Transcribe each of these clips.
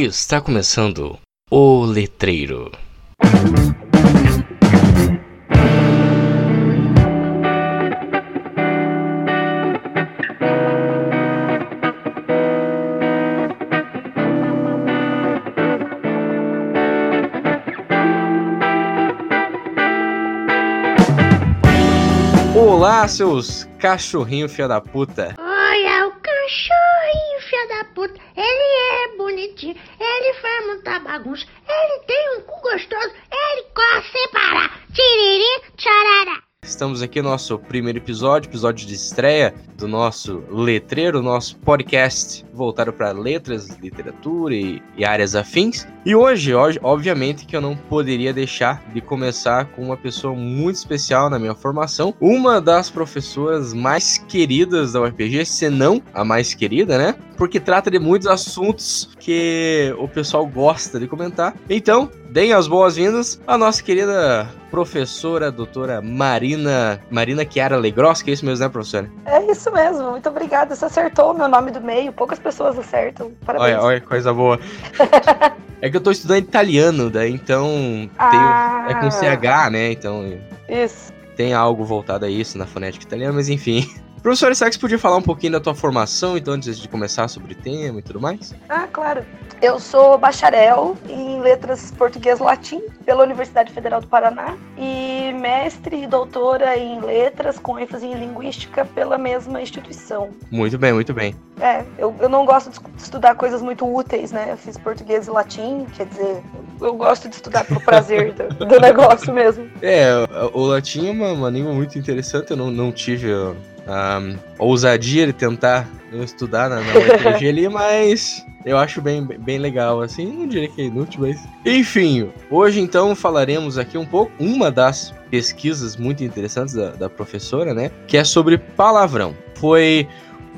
Está começando o Letreiro. Olá, seus cachorrinhos filha da puta. Olha o cachorrinho, filha da puta. Ele bonitinho, ele faz muita bagunça, ele tem um cu gostoso, ele corre sem parar. Tiriri. Estamos aqui no nosso primeiro episódio, episódio de estreia do nosso letreiro, nosso podcast voltado para letras, literatura e, e, áreas afins. E hoje, hoje, obviamente, que eu não poderia deixar de começar com uma pessoa muito especial na minha formação, uma das professoras mais queridas da UFPG, se não a mais querida, né? Porque trata de muitos assuntos que o pessoal gosta de comentar. Então, deem as boas-vindas à nossa querida professora, doutora Marina, Marina Chiara Legross, que é isso mesmo, né, professora? É isso mesmo, muito obrigada. Você acertou o meu nome do meio, poucas pessoas acertam. Parabéns. Olha, olha, coisa boa. é que eu tô estudando italiano, daí então Ah. tenho, é com CH, né? Então Isso. tem algo voltado a isso na fonética italiana, mas enfim. Professor, você podia falar um pouquinho da tua formação, então, antes de começar sobre o tema e tudo mais? Ah, claro. Eu sou bacharel em letras português latim pela Universidade Federal do Paraná e mestre e doutora em letras com ênfase em linguística pela mesma instituição. Muito bem, muito bem. É, eu, eu não gosto de estudar coisas muito úteis, né? Eu fiz português e latim, quer dizer, eu gosto de estudar pelo prazer do, do negócio mesmo. É, o latim é uma, uma língua muito interessante, eu não, não tive a, a ousadia de tentar estudar na, na UFPG ali, mas eu acho bem, bem legal, assim, não diria que é inútil, mas... Enfim, hoje então falaremos aqui um pouco, uma das pesquisas muito interessantes da, da professora, né, que é sobre palavrão. Foi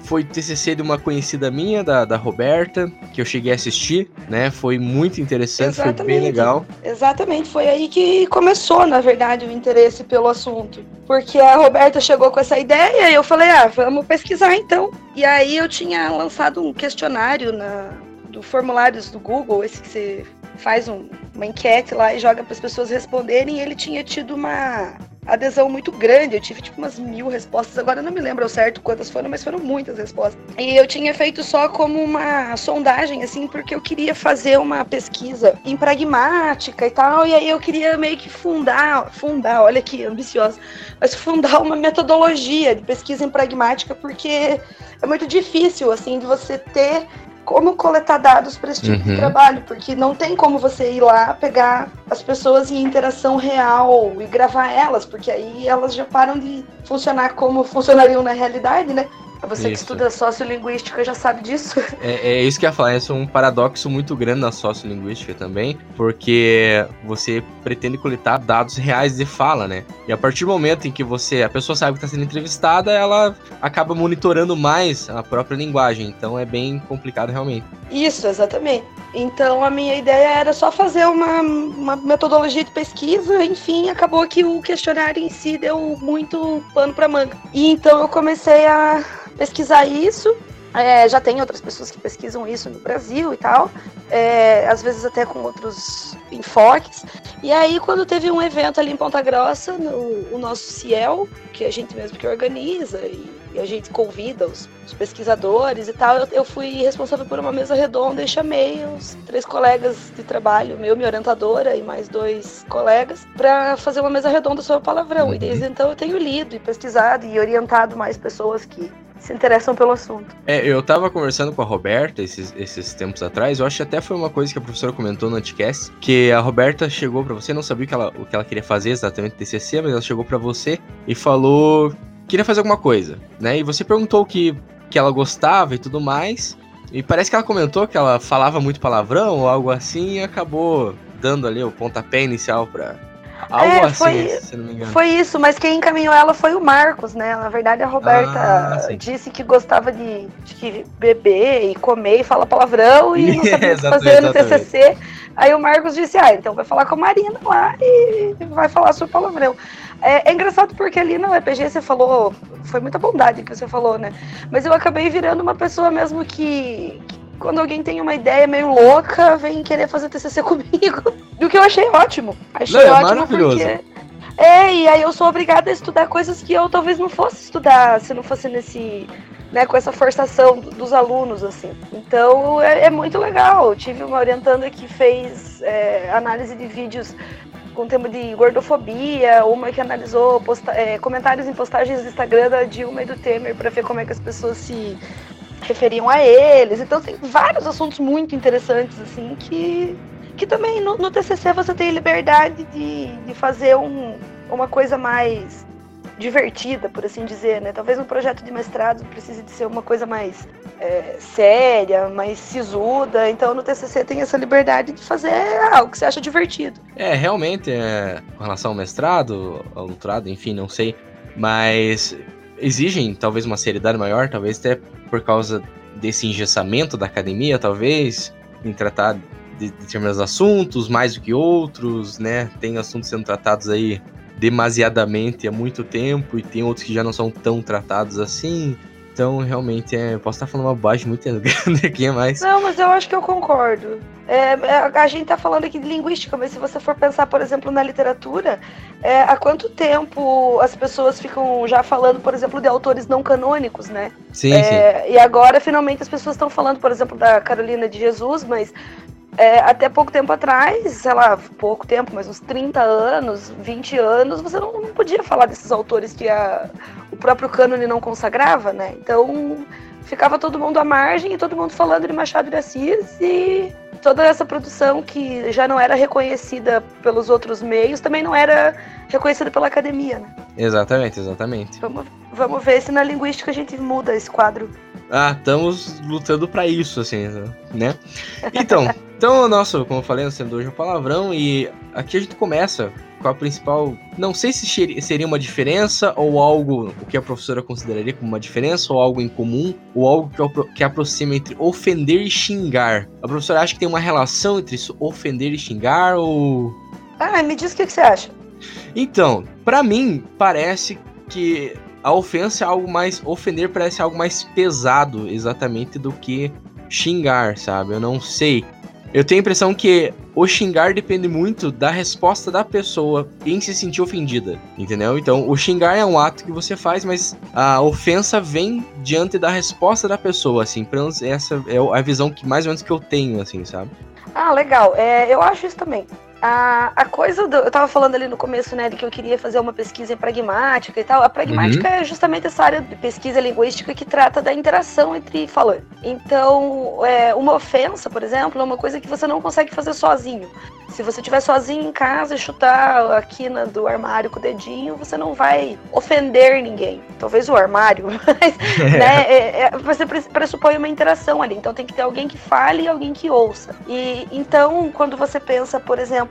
foi TCC de uma conhecida minha, da, da Roberta, que eu cheguei a assistir, né? Foi muito interessante, foi bem Exatamente. legal. Exatamente, foi aí que começou, na verdade, o interesse pelo assunto. Porque a Roberta chegou com essa ideia e eu falei, ah, vamos pesquisar então. E aí eu tinha lançado um questionário na, do formulários do Google, esse que você faz um- uma enquete lá e joga para as pessoas responderem, e ele tinha tido uma adesão muito grande. Eu tive tipo umas mil respostas, agora não me lembro ao certo quantas foram, mas foram muitas respostas. E eu tinha feito só como uma sondagem, assim, porque eu queria fazer uma pesquisa em pragmática e tal, e aí eu queria meio que fundar, fundar, olha que ambiciosa, mas fundar uma metodologia de pesquisa em pragmática, porque é muito difícil, assim, de você ter como coletar dados para esse tipo Uhum. de trabalho, porque não tem como você ir lá pegar as pessoas em interação real e gravar elas, porque aí elas já param de funcionar como funcionariam na realidade, né? Você que Isso. estuda sociolinguística já sabe disso. É, é isso que eu ia falar, esse é um paradoxo muito grande na sociolinguística também, porque você pretende coletar dados reais de fala, né? E a partir do momento em que você, a pessoa sabe que está sendo entrevistada, ela acaba monitorando mais a própria linguagem, então é bem complicado realmente. Isso, exatamente. Então a minha ideia era só fazer uma, uma metodologia de pesquisa, enfim, acabou que o questionário em si deu muito pano para manga. E então eu comecei a pesquisar isso. É, já tem outras pessoas que pesquisam isso no Brasil e tal, é, às vezes até com outros enfoques. E aí, quando teve um evento ali em Ponta Grossa, no, o nosso Ciel, que a gente mesmo que organiza e, e a gente convida os, os pesquisadores e tal, eu, eu fui responsável por uma mesa redonda e chamei os três colegas de trabalho, meu, minha orientadora e mais dois colegas, para fazer uma mesa redonda sobre o palavrão. Uhum. E desde então eu tenho lido e pesquisado e orientado mais pessoas que se interessam pelo assunto. É, eu tava conversando com a Roberta esses, esses tempos atrás, eu acho que até foi uma coisa que a professora comentou no Anticast, que a Roberta chegou pra você, não sabia o que ela, o que ela queria fazer exatamente TCC, mas ela chegou pra você e falou que queria fazer alguma coisa, né? E você perguntou o que, que ela gostava e tudo mais, e parece que ela comentou que ela falava muito palavrão ou algo assim e acabou dando ali o pontapé inicial pra... Algo É, assim, foi- se não me engano. Foi isso, mas quem encaminhou ela foi o Marcos, né? Na verdade, a Roberta Ah, disse que gostava de, de que beber e comer e falar palavrão e não sabia que fazer no. TCC. Aí o Marcos disse, ah, então vai falar com a Marina lá e vai falar sobre palavrão. É, é engraçado porque ali no EPG você falou, foi muita bondade que você falou, né? Mas eu acabei virando uma pessoa mesmo que, quando alguém tem uma ideia meio louca, vem querer fazer TCC comigo. E o que eu achei ótimo. Achei Não, é ótimo maravilhoso. porque... É, e aí eu sou obrigada a estudar coisas que eu talvez não fosse estudar se não fosse nesse... Né, com essa forçação do- dos alunos, assim. Então é, é muito legal. Eu tive uma orientanda que fez é, análise de vídeos com tema de gordofobia, uma que analisou posta- é, comentários em postagens do Instagram da Dilma e do Temer para ver como é que as pessoas se referiam a eles. Então tem vários assuntos muito interessantes assim que que também no, no TCC você tem liberdade de, de fazer um, uma coisa mais divertida, por assim dizer, né? Talvez um projeto de mestrado precise de ser uma coisa mais é, séria, mais sisuda. Então no TCC tem essa liberdade de fazer algo que você acha divertido. É, realmente, é, com relação ao mestrado, ao doutorado, enfim, não sei, mas exigem talvez uma seriedade maior, talvez até por causa desse engessamento da academia, talvez, em tratar de determinados assuntos mais do que outros, né? Tem assuntos sendo tratados aí demasiadamente há muito tempo e tem outros que já não são tão tratados assim. Então, realmente, é, posso estar falando uma bobagem muito grande aqui, mas Não, mas eu acho que eu concordo. É, é, a gente tá falando aqui de linguística, mas se você for pensar, por exemplo, na literatura, é, há quanto tempo as pessoas ficam já falando, por exemplo, de autores não canônicos, né? sim, sim. É, e agora, finalmente, as pessoas estão falando, por exemplo, da Carolina de Jesus, mas é, até pouco tempo atrás, sei lá, pouco tempo, mas uns 30 anos, 20 anos, você não, não podia falar desses autores que a- o próprio cânone não consagrava, né? Então ficava todo mundo à margem e todo mundo falando de Machado de Assis e toda essa produção que já não era reconhecida pelos outros meios também não era reconhecida pela academia, né? Exatamente, exatamente. Vamos, vamos ver se na linguística a gente muda esse quadro. Ah, estamos lutando pra isso, assim, né? Então, então nosso, como eu falei, nós temos hoje um palavrão e aqui a gente começa com a principal. Não sei se seria uma diferença ou algo o que a professora consideraria como uma diferença ou algo em comum ou algo que, apro- que aproxima entre ofender e xingar. A professora acha que tem uma relação entre isso, ofender e xingar ou Ah, me diz o que, que você acha. então, pra mim, parece que a ofensa é algo mais. Ofender parece algo mais pesado, exatamente, do que xingar, sabe? Eu não sei. Eu tenho a impressão que o xingar depende muito da resposta da pessoa em se sentir ofendida, entendeu? Então, o xingar é um ato que você faz, mas a ofensa vem diante da resposta da pessoa, assim. Essa é a visão que mais ou menos que eu tenho, assim, sabe? Ah, legal. É, eu acho isso também. A, a coisa do. Eu tava falando ali no começo, né, de que eu queria fazer uma pesquisa em pragmática e tal. A pragmática é justamente essa área de pesquisa linguística que trata da interação entre falantes. Então, é, uma ofensa, por exemplo, é uma coisa que você não consegue fazer sozinho. Se você estiver sozinho em casa e chutar a quina do armário com o dedinho, você não vai ofender ninguém. Talvez o armário, mas né, é- é- você pre- pressupõe uma interação ali. Então tem que ter alguém que fale e alguém que ouça. E então, quando você pensa, por exemplo,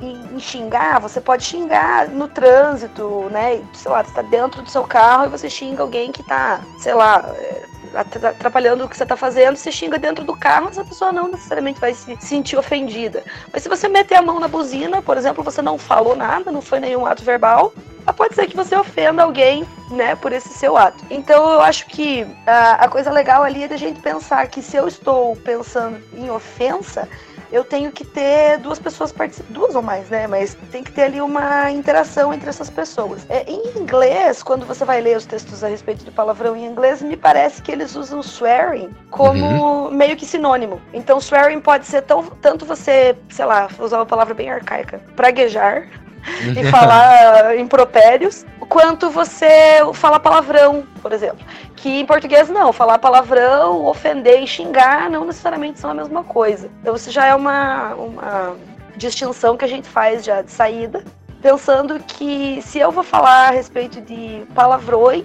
em, em xingar, você pode xingar no trânsito, né? Sei lá, você tá dentro do seu carro e você xinga alguém que tá, sei lá. é, atra- atrapalhando o que você tá fazendo, você xinga dentro do carro, essa pessoa não necessariamente vai se sentir ofendida. Mas se você meter a mão na buzina, por exemplo, você não falou nada, não foi nenhum ato verbal, ah, pode ser que você ofenda alguém, né, por esse seu ato. Então eu acho que a, a coisa legal ali é da gente pensar que se eu estou pensando em ofensa, eu tenho que ter duas pessoas participando, duas ou mais, né? Mas tem que ter ali uma interação entre essas pessoas. É, em inglês, quando você vai ler os textos a respeito do palavrão em inglês, me parece que eles usam swearing como meio que sinônimo. Então, swearing pode ser tão, tanto você, sei lá, usar uma palavra bem arcaica, praguejar, e falar impropérios, quanto você falar palavrão, por exemplo. Que em português não, falar palavrão, ofender e xingar não necessariamente são a mesma coisa. Então isso já é uma, uma distinção que a gente faz já de saída, pensando que se eu vou falar a respeito de palavrões,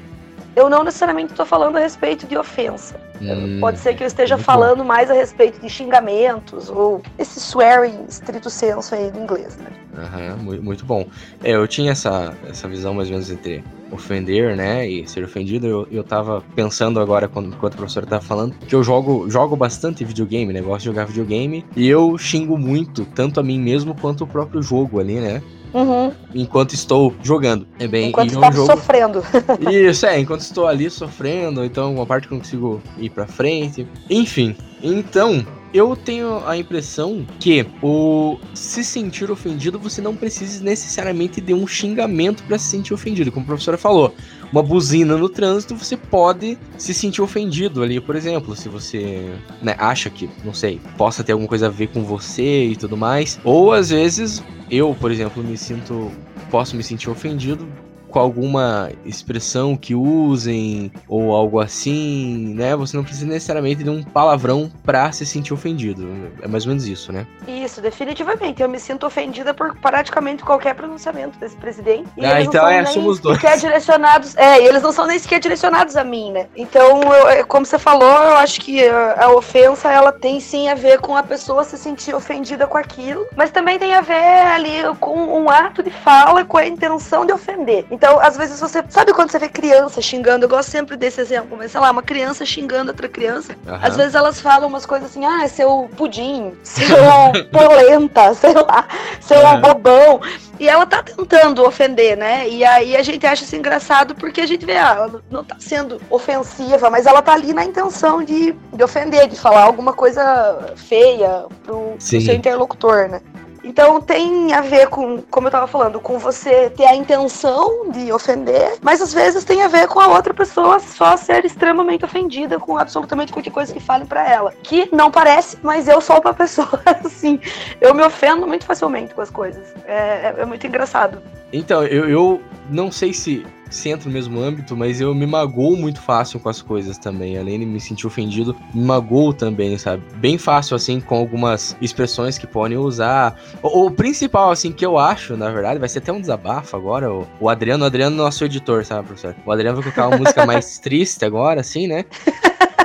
eu não necessariamente estou falando a respeito de ofensa. Hum, Pode ser que eu esteja muito bom. falando mais a respeito de xingamentos ou esse swearing estrito senso aí do inglês, né? Aham, mu- muito bom. É, eu tinha essa, essa visão mais ou menos entre ofender, né, e ser ofendido. Eu, eu tava pensando agora, quando, enquanto o professor tava falando, que eu jogo, jogo bastante videogame, né, gosto de jogar videogame, e eu xingo muito, tanto a mim mesmo quanto o próprio jogo ali, né, Uhum. enquanto estou jogando. É bem, Enquanto e é está um jogo... sofrendo. Isso, é, enquanto estou ali sofrendo, então uma parte que eu não consigo ir pra frente. Enfim, Então, eu tenho a impressão que o se sentir ofendido, você não precisa necessariamente de um xingamento para se sentir ofendido, como a professora falou. Uma buzina no trânsito, você pode se sentir ofendido ali, por exemplo, se você né, acha que, não sei, possa ter alguma coisa a ver com você e tudo mais. Ou às vezes eu, por exemplo, me sinto posso me sentir ofendido com alguma expressão que usem ou algo assim, né? Você não precisa necessariamente de um palavrão pra se sentir ofendido. É mais ou menos isso, né? Isso, definitivamente. Eu me sinto ofendida por praticamente qualquer pronunciamento desse presidente. E ah, então é, somos dois. direcionados. É, eles não são nem sequer direcionados a mim, né? Então, eu, é, como você falou, eu acho que a, a ofensa ela tem sim a ver com a pessoa se sentir ofendida com aquilo, mas também tem a ver ali com um ato de fala com a intenção de ofender. Então, então, às vezes você. Sabe quando você vê criança xingando? Eu gosto sempre desse exemplo, mas sei lá, uma criança xingando outra criança. Uhum. Às vezes elas falam umas coisas assim, ah, seu pudim, seu polenta, sei lá, seu uhum. bobão. E ela tá tentando ofender, né? E aí a gente acha isso engraçado porque a gente vê, ah, ela não tá sendo ofensiva, mas ela tá ali na intenção de, de ofender, de falar alguma coisa feia pro, pro seu interlocutor, né? Então tem a ver com, como eu tava falando, com você ter a intenção de ofender, mas às vezes tem a ver com a outra pessoa só ser extremamente ofendida com absolutamente qualquer coisa que falem para ela. Que não parece, mas eu sou uma pessoa assim. Eu me ofendo muito facilmente com as coisas. É, é, é muito engraçado. Então, eu, eu não sei se se entra no mesmo âmbito, mas eu me magoo muito fácil com as coisas também. Além de me sentir ofendido, me magoo também, sabe? Bem fácil, assim, com algumas expressões que podem usar. O, o, principal, assim, que eu acho, na verdade, vai ser até um desabafo agora. O, o Adriano, o Adriano, nosso editor, sabe, professor? O Adriano vai colocar uma música mais triste agora, assim, né?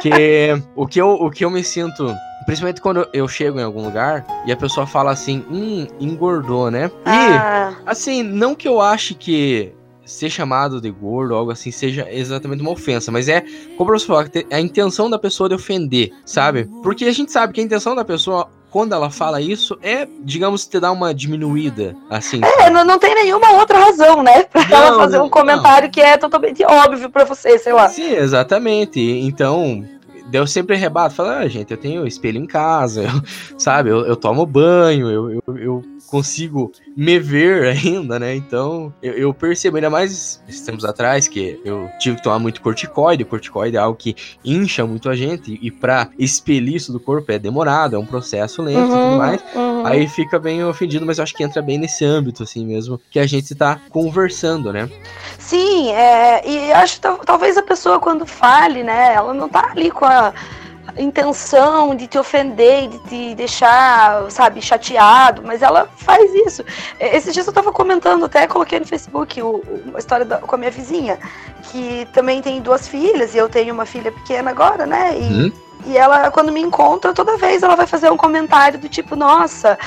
Que o que eu, o que eu me sinto Principalmente quando eu chego em algum lugar e a pessoa fala assim, hum, engordou, né? E, ah. assim, não que eu ache que ser chamado de gordo ou algo assim seja exatamente uma ofensa, mas é, como eu falou, a intenção da pessoa de ofender, sabe? Porque a gente sabe que a intenção da pessoa quando ela fala isso, é, digamos, te dar uma diminuída, assim. É, não, não tem nenhuma outra razão, né? Pra não, ela fazer um comentário não. que é totalmente óbvio para você, sei lá. Sim, exatamente. Então, deu sempre rebato, fala, ah, gente, eu tenho espelho em casa, eu, sabe, eu, eu tomo banho, eu, eu, eu consigo me ver ainda, né? Então, eu, eu, percebo, ainda mais esses tempos atrás, que eu tive que tomar muito corticoide. O corticoide é algo que incha muito a gente, e para expelir isso do corpo é demorado, é um processo lento uhum, e tudo uhum, mais. Uhum. Aí fica bem ofendido, mas eu acho que entra bem nesse âmbito, assim mesmo, que a gente tá conversando, né? Sim, é, e acho que talvez a pessoa, quando fale, né, ela não tá ali com a intenção de te ofender, de te deixar, sabe, chateado, mas ela faz isso. Esses dias eu tava comentando, até coloquei no Facebook o, uma história da, com a minha vizinha, que também tem duas filhas, e eu tenho uma filha pequena agora, né? E. Uhum e ela, quando me encontra, toda vez ela vai fazer um comentário do tipo, nossa,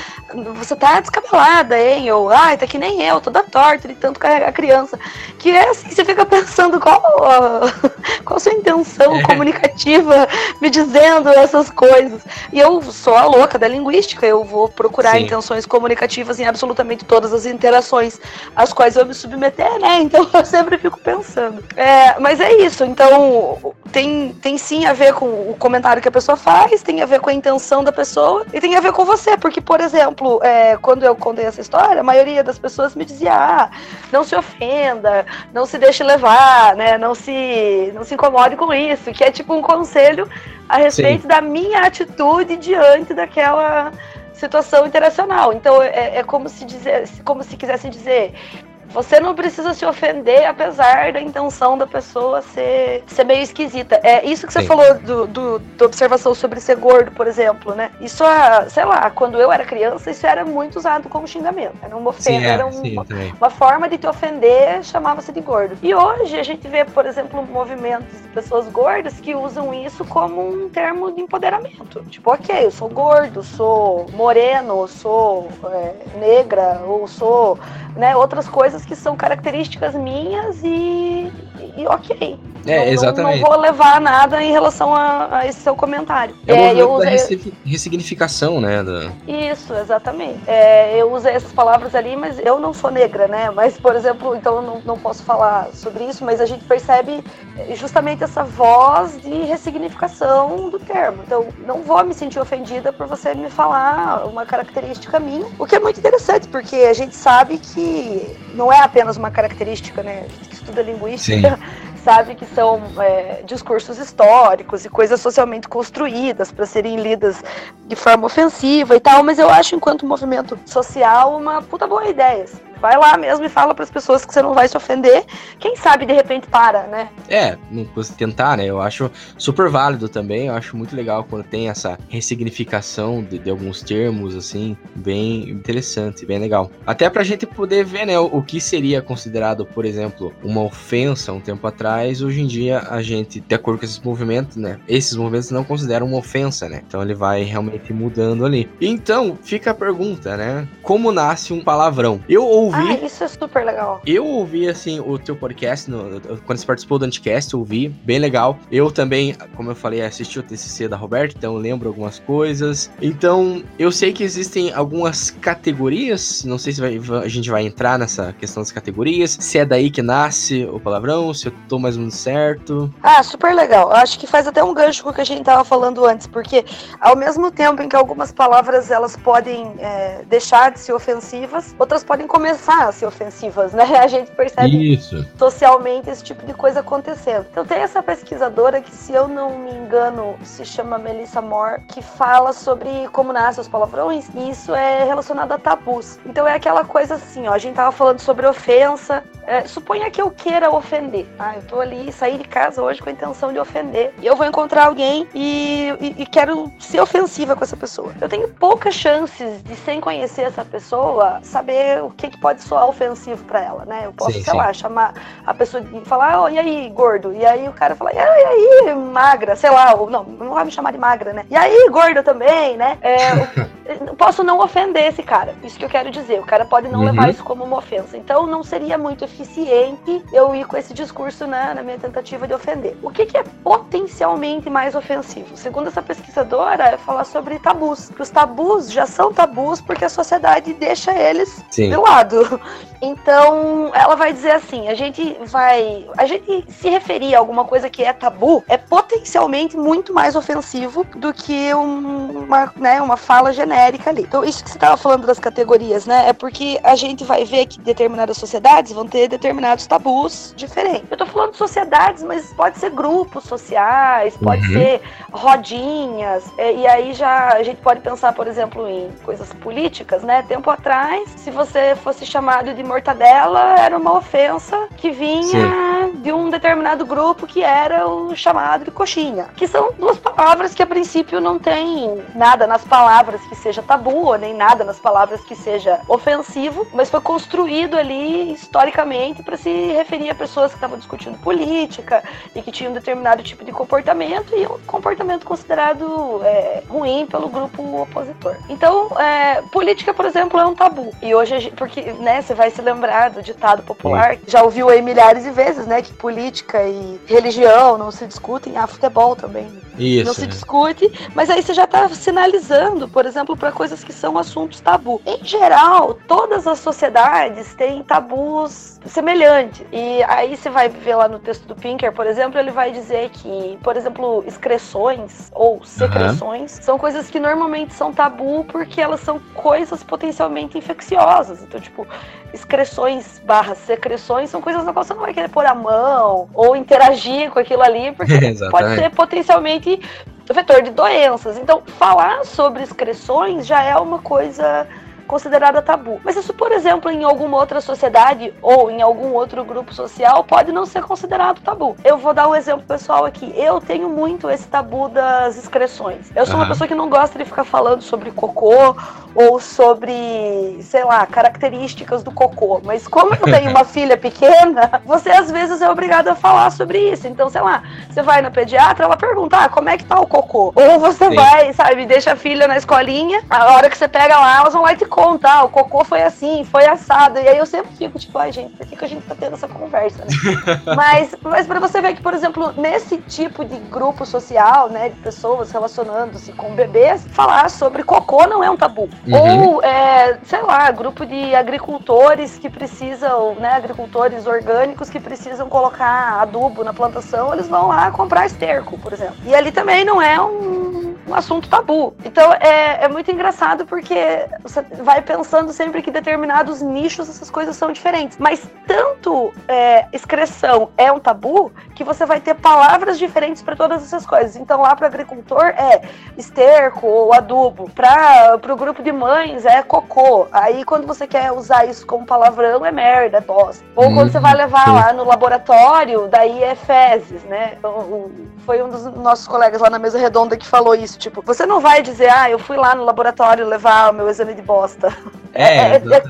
você tá descabelada, hein? Ou, ai, tá que nem eu, toda torta de tanto carregar a criança. Que é assim, você fica pensando qual, qual a sua intenção é. comunicativa me dizendo essas coisas. E eu sou a louca da linguística, eu vou procurar Sim. intenções comunicativas em absolutamente todas as interações às quais eu me submeter, né? Então eu sempre fico pensando. É, mas é isso, então tem, tem sim a ver com o comentário que a pessoa faz, tem a ver com a intenção da pessoa e tem a ver com você. Porque, por exemplo, é, quando eu contei essa história, a maioria das pessoas me dizia: ah, não se ofenda, não se deixe levar, né? Não se, não se incomode com isso. Que é tipo um conselho a respeito Sim. da minha atitude diante daquela situação internacional. Então é, é como se dizer, como se quisesse dizer, você não precisa se ofender, apesar da intenção da pessoa ser, ser meio esquisita. É isso que você Sim. falou do, do, da observação sobre ser gordo, por exemplo, né? Isso, sei lá, quando eu era criança, isso era muito usado como xingamento. Era uma ofensa, Sim, é, era um, uma, uma, forma de te ofender, chamava-se de gordo. E hoje a gente vê, por exemplo, movimentos de pessoas gordas que usam isso como um termo de empoderamento. Tipo, ok, eu sou gordo, sou moreno, sou é, negra, ou sou né, outras coisas que são características minhas e, e ok. É, não, exatamente. Não, vou levar nada em relação a, a esse seu comentário. É, é eu da usei... ressignificação, né? Da... Isso, exatamente. É, eu usei essas palavras ali, mas eu não sou negra, né? Mas, por exemplo, então eu não, não posso falar sobre isso, mas a gente percebe justamente essa voz de ressignificação do termo. Então, não vou me sentir ofendida por você me falar uma característica minha, o que é muito interessante, porque a gente sabe que não é apenas uma característica, né? Que estuda linguística. Sim sabe que são é, discursos históricos e coisas socialmente construídas para serem lidas de forma ofensiva e tal, mas eu acho, enquanto movimento social, uma puta boa ideia. Assim. Vai lá mesmo e fala para as pessoas que você não vai se ofender. Quem sabe de repente para, né? É, não custa tentar, né? Eu acho super válido também. Eu acho muito legal quando tem essa ressignificação de, de alguns termos, assim, bem interessante, bem legal. Até pra gente poder ver, né, o, o que seria considerado, por exemplo, uma ofensa um tempo atrás. Hoje em dia, a gente, de acordo com esses movimentos, né? Esses movimentos não consideram uma ofensa, né? Então ele vai realmente mudando ali. Então, fica a pergunta, né? Como nasce um palavrão? Eu ouvi ouvi. Ah, isso é super legal. Eu ouvi, assim, o teu podcast, no, quando você participou do Anticast, eu ouvi, bem legal. Eu também, como eu falei, assisti o TCC da Roberta, então eu lembro algumas coisas. Então, eu sei que existem algumas categorias, não sei se vai, a gente vai entrar nessa questão das categorias, se é daí que nasce o palavrão, se eu tô mais ou menos certo. Ah, super legal. Acho que faz até um gancho com o que a gente tava falando antes, porque ao mesmo tempo em que algumas palavras elas podem é, deixar de ser ofensivas, outras podem começar começar a ser ofensivas, né? A gente percebe Isso. socialmente esse tipo de coisa acontecendo. Então tem essa pesquisadora que, se eu não me engano, se chama Melissa Moore, que fala sobre como nascem os palavrões, e isso é relacionado a tabus. Então é aquela coisa assim, ó, a gente tava falando sobre ofensa, é, suponha que eu queira ofender, tá? Eu tô ali, sair de casa hoje com a intenção de ofender. E eu vou encontrar alguém e, e, e, quero ser ofensiva com essa pessoa. Eu tenho poucas chances de, sem conhecer essa pessoa, saber o que, que pode soar ofensivo para ela, né? Eu posso, sim, sei sim. lá, chamar a pessoa e falar, oh, e aí, gordo? E aí o cara fala, e aí, magra? Sei lá, ou não, não vai me chamar de magra, né? E aí, gordo também, né? É, eu posso não ofender esse cara. Isso que eu quero dizer. O cara pode não uhum. levar isso como uma ofensa. Então não seria muito eficiente eu ir com esse discurso né, na minha tentativa de ofender. O que, que é potencialmente mais ofensivo? Segundo essa pesquisadora, é falar sobre tabus. Que os tabus já são tabus porque a sociedade deixa eles Sim. de lado. Então, ela vai dizer assim: a gente vai. A gente se referir a alguma coisa que é tabu é potencialmente muito mais ofensivo do que um, uma, né, uma fala genérica ali. Então, isso que você estava falando das categorias, né? É porque a gente vai ver que determinadas sociedades vão ter ter determinados tabus diferentes. Eu tô falando de sociedades, mas pode ser grupos sociais, pode uhum. ser rodinhas, é, e aí já a gente pode pensar, por exemplo, em coisas políticas, né? Tempo atrás, se você fosse chamado de mortadela, era uma ofensa que vinha Sim. De um determinado grupo que era o chamado de coxinha, que são duas palavras que a princípio não tem nada nas palavras que seja tabu, ou nem nada nas palavras que seja ofensivo, mas foi construído ali historicamente para se referir a pessoas que estavam discutindo política e que tinham um determinado tipo de comportamento e um comportamento considerado é, ruim pelo grupo opositor. Então, é, política, por exemplo, é um tabu. E hoje, porque né, você vai se lembrar do ditado popular, já ouviu aí milhares de vezes, né, que política e religião não se discutem, ah, futebol também. Isso, não se discute, mas aí você já está sinalizando, por exemplo, para coisas que são assuntos tabu. Em geral, todas as sociedades têm tabus semelhantes. E aí você vai ver lá no texto do Pinker, por exemplo, ele vai dizer que, por exemplo, excreções ou secreções uhum. são coisas que normalmente são tabu porque elas são coisas potencialmente infecciosas. Então, tipo, excreções barra secreções são coisas na qual você não vai querer pôr a mão ou interagir com aquilo ali, porque pode ser potencialmente vetor de doenças. Então, falar sobre excreções já é uma coisa considerada tabu. Mas isso, por exemplo, em alguma outra sociedade ou em algum outro grupo social pode não ser considerado tabu. Eu vou dar um exemplo pessoal aqui. Eu tenho muito esse tabu das excreções. Eu sou uhum. uma pessoa que não gosta de ficar falando sobre cocô ou sobre, sei lá, características do cocô. Mas como eu tenho uma filha pequena, você às vezes é obrigado a falar sobre isso. Então, sei lá, você vai na pediatra, ela pergunta, ah, como é que tá o cocô? Ou você Sim. vai, sabe, deixa a filha na escolinha, a hora que você pega lá, elas vão lá e te contar, o cocô foi assim, foi assado. E aí eu sempre fico tipo, ai gente, por que, que a gente tá tendo essa conversa, né? mas, mas pra você ver que, por exemplo, nesse tipo de grupo social, né, de pessoas relacionando-se com bebês, falar sobre cocô não é um tabu. Uhum. Ou, é, sei lá, grupo de agricultores que precisam, né, agricultores orgânicos que precisam colocar adubo na plantação, eles vão lá comprar esterco, por exemplo. E ali também não é um, um assunto tabu. Então é, é muito engraçado porque você vai pensando sempre que determinados nichos essas coisas são diferentes. Mas tanto é, excreção é um tabu que você vai ter palavras diferentes para todas essas coisas. Então lá para agricultor é esterco ou adubo. Para o grupo de mães é cocô. Aí quando você quer usar isso como palavrão é merda, é bosta. Ou quando você vai levar uhum. lá no laboratório, daí é fezes, né? Foi um dos nossos colegas lá na mesa redonda que falou isso. Tipo, você não vai dizer, ah, eu fui lá no laboratório levar o meu exame de bosta. É, é, é,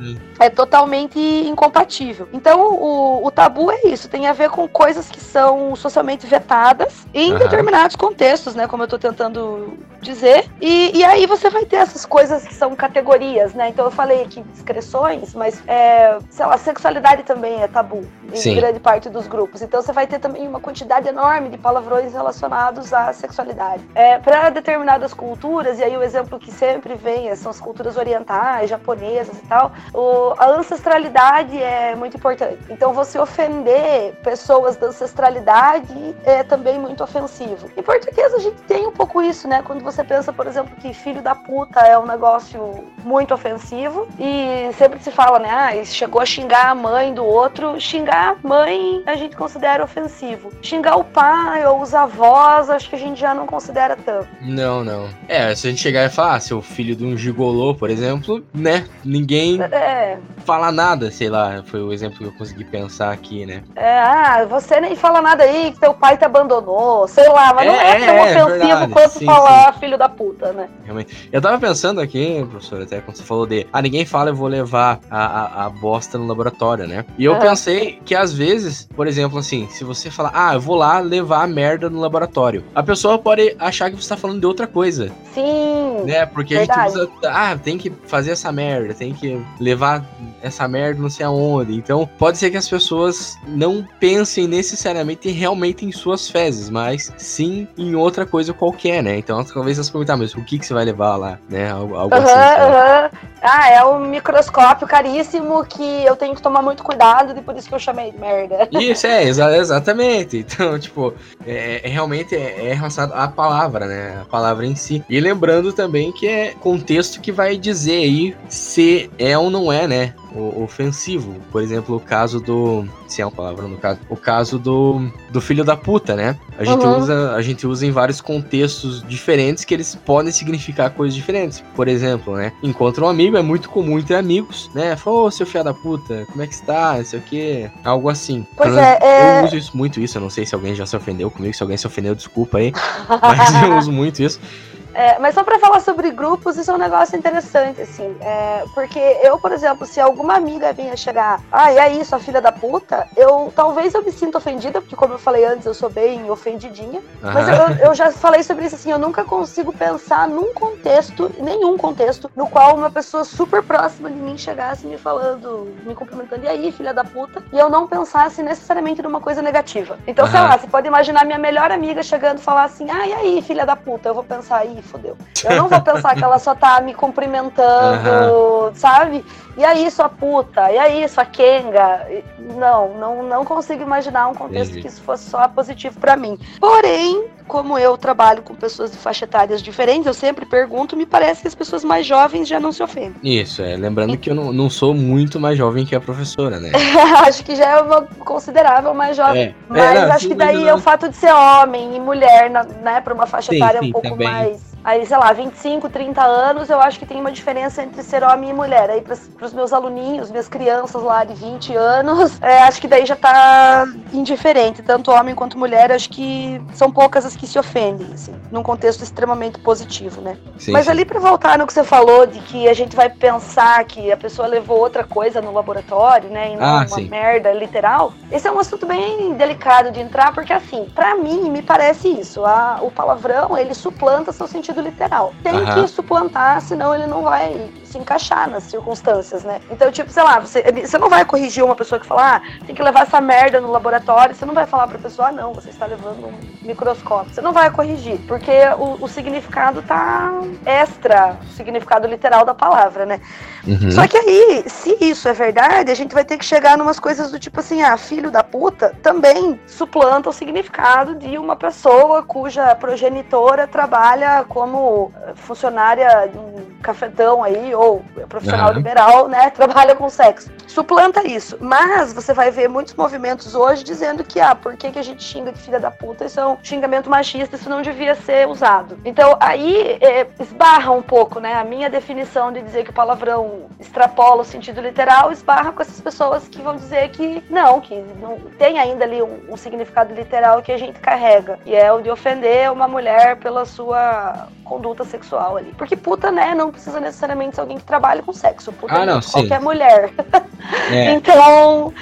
é totalmente incompatível. Então, o, o, tabu é isso, tem a ver com coisas que são socialmente vetadas em uhum. determinados contextos, né? Como eu tô tentando dizer. E, e aí você vai ter essas coisas que são categorias, né? Então eu falei aqui discreções, mas é, sei lá, sexualidade também é tabu em Sim. grande parte dos grupos. Então você vai ter também uma quantidade enorme de palavrões relacionados à sexualidade. É, Para determinadas culturas, e aí o exemplo que sempre vem são as culturas orientais, japonesas e tal, o, a ancestralidade é muito importante. Então, você ofender pessoas da ancestralidade é também muito ofensivo. Em português, a gente tem um pouco isso, né? Quando você pensa, por exemplo, que filho da puta é um negócio muito ofensivo e sempre se fala, né? Ah, chegou a xingar a mãe do outro. Xingar a mãe a gente considera ofensivo. Xingar o pai ou os avós, acho que a gente já não considera tanto. Não, não. É, se a gente chegar e falar, ah, seu filho de um gigolô, por exemplo, né? Ninguém. É fala nada, sei lá, foi o exemplo que eu consegui pensar aqui, né? É, ah, você nem fala nada aí que teu pai te abandonou, sei lá, mas é, não é, é tão é, ofensivo verdade. quanto sim, falar sim. Filho da puta, né? Realmente. Eu tava pensando aqui, professor, até quando você falou de, ah, ninguém fala, eu vou levar a, a, a bosta no laboratório, né? E eu pensei que às vezes, por exemplo, assim, se você falar, ah, eu vou lá levar a merda no laboratório, a pessoa pode achar que você tá falando de outra coisa. Sim. Né? Porque verdade. a gente usa, ah, tem que fazer essa merda, tem que levar essa merda não sei aonde. Então, pode ser que as pessoas não pensem necessariamente realmente em suas fezes, mas sim em outra coisa qualquer, né? Então, talvez elas perguntar, mas o que, que você vai levar lá, né? Algo, algo uhum, assim. Uhum. Ah, é um microscópio caríssimo que eu tenho que tomar muito cuidado e por isso que eu chamei de merda. Isso, é, exa exatamente. Então, tipo, é, é realmente é, é relacionado à palavra, né? A palavra em si. E lembrando também que é contexto que vai dizer aí se é ou não é, né? Ofensivo. Por exemplo, o caso do. Se é uma palavra no caso. O caso do, do filho da puta, né? A gente, uhum. usa, a gente usa em vários contextos diferentes que eles podem significar coisas diferentes. Por exemplo, né? Encontra um amigo, é muito comum entre amigos, né? Falou, ô seu filho da puta, como é que está? Não sei o quê. Algo assim. Pois é, é, Eu uso isso, muito isso. Eu não sei se alguém já se ofendeu comigo. Se alguém se ofendeu, desculpa aí. mas eu uso muito isso. É, mas só para falar sobre grupos, isso é um negócio interessante, assim. É, porque eu, por exemplo, se alguma amiga vinha chegar, ah, e aí, sua filha da puta, eu talvez eu me sinta ofendida, porque como eu falei antes, eu sou bem ofendidinha. Uhum. Mas eu, eu, já falei sobre isso, assim, eu nunca consigo pensar num contexto, nenhum contexto, no qual uma pessoa super próxima de mim chegasse me falando, me cumprimentando, e aí, filha da puta, e eu não pensasse necessariamente numa coisa negativa. Então, uhum. sei lá, você pode imaginar minha melhor amiga chegando e falar assim, ah, e aí, filha da puta, eu vou pensar aí, fodeu. Eu não vou pensar que ela só tá me cumprimentando, uhum. sabe? E aí, sua puta? E aí, sua Kenga? Não, não, não consigo imaginar um contexto Entendi. que isso fosse só positivo para mim. Porém, como eu trabalho com pessoas de faixa etárias diferentes, eu sempre pergunto, me parece que as pessoas mais jovens já não se ofendem. Isso, é. Lembrando que eu não, não sou muito mais jovem que a professora, né? acho que já é uma considerável mais jovem. É. Mas é, não, acho que daí é o fato de ser homem e mulher, né, para uma faixa sim, etária sim, um pouco também. mais Aí, sei lá, 25, 30 anos, eu acho que tem uma diferença entre ser homem e mulher. Aí, para os meus aluninhos, minhas crianças lá de 20 anos, é, acho que daí já tá indiferente. Tanto homem quanto mulher, acho que são poucas as que se ofendem, assim, num contexto extremamente positivo, né? Sim, Mas sim. ali, para voltar no que você falou, de que a gente vai pensar que a pessoa levou outra coisa no laboratório, né? E não ah, uma sim. merda literal. Esse é um assunto bem delicado de entrar, porque, assim, para mim, me parece isso. A, o palavrão, ele suplanta seu sentido sentido literal. Tem uhum. que suplantar, senão ele não vai se encaixar nas circunstâncias, né? Então, tipo, sei lá, você, você não vai corrigir uma pessoa que fala, ah, tem que levar essa merda no laboratório, você não vai falar pra pessoa, ah, não, você está levando um microscópio. Você não vai corrigir, porque o, o significado tá extra, o significado literal da palavra, né? Uhum. Só que aí, se isso é verdade, a gente vai ter que chegar numas coisas do tipo assim, ah, filho da puta também suplanta o significado de uma pessoa cuja progenitora trabalha como funcionária de um cafetão aí, ou profissional uhum. liberal, né, trabalha com sexo. Suplanta isso. Mas você vai ver muitos movimentos hoje dizendo que, ah, por que, que a gente xinga de filha da puta? Isso é um xingamento machista, isso não devia ser usado. Então, aí é, esbarra um pouco, né, a minha definição de dizer que o palavrão extrapola o sentido literal, esbarra com essas pessoas que vão dizer que não, que não tem ainda ali um, um significado literal que a gente carrega, e é o de ofender uma mulher pela sua out. Conduta sexual ali. Porque puta, né, não precisa necessariamente ser alguém que trabalha com sexo. Puta, ah, não, qualquer sim. mulher. É. então,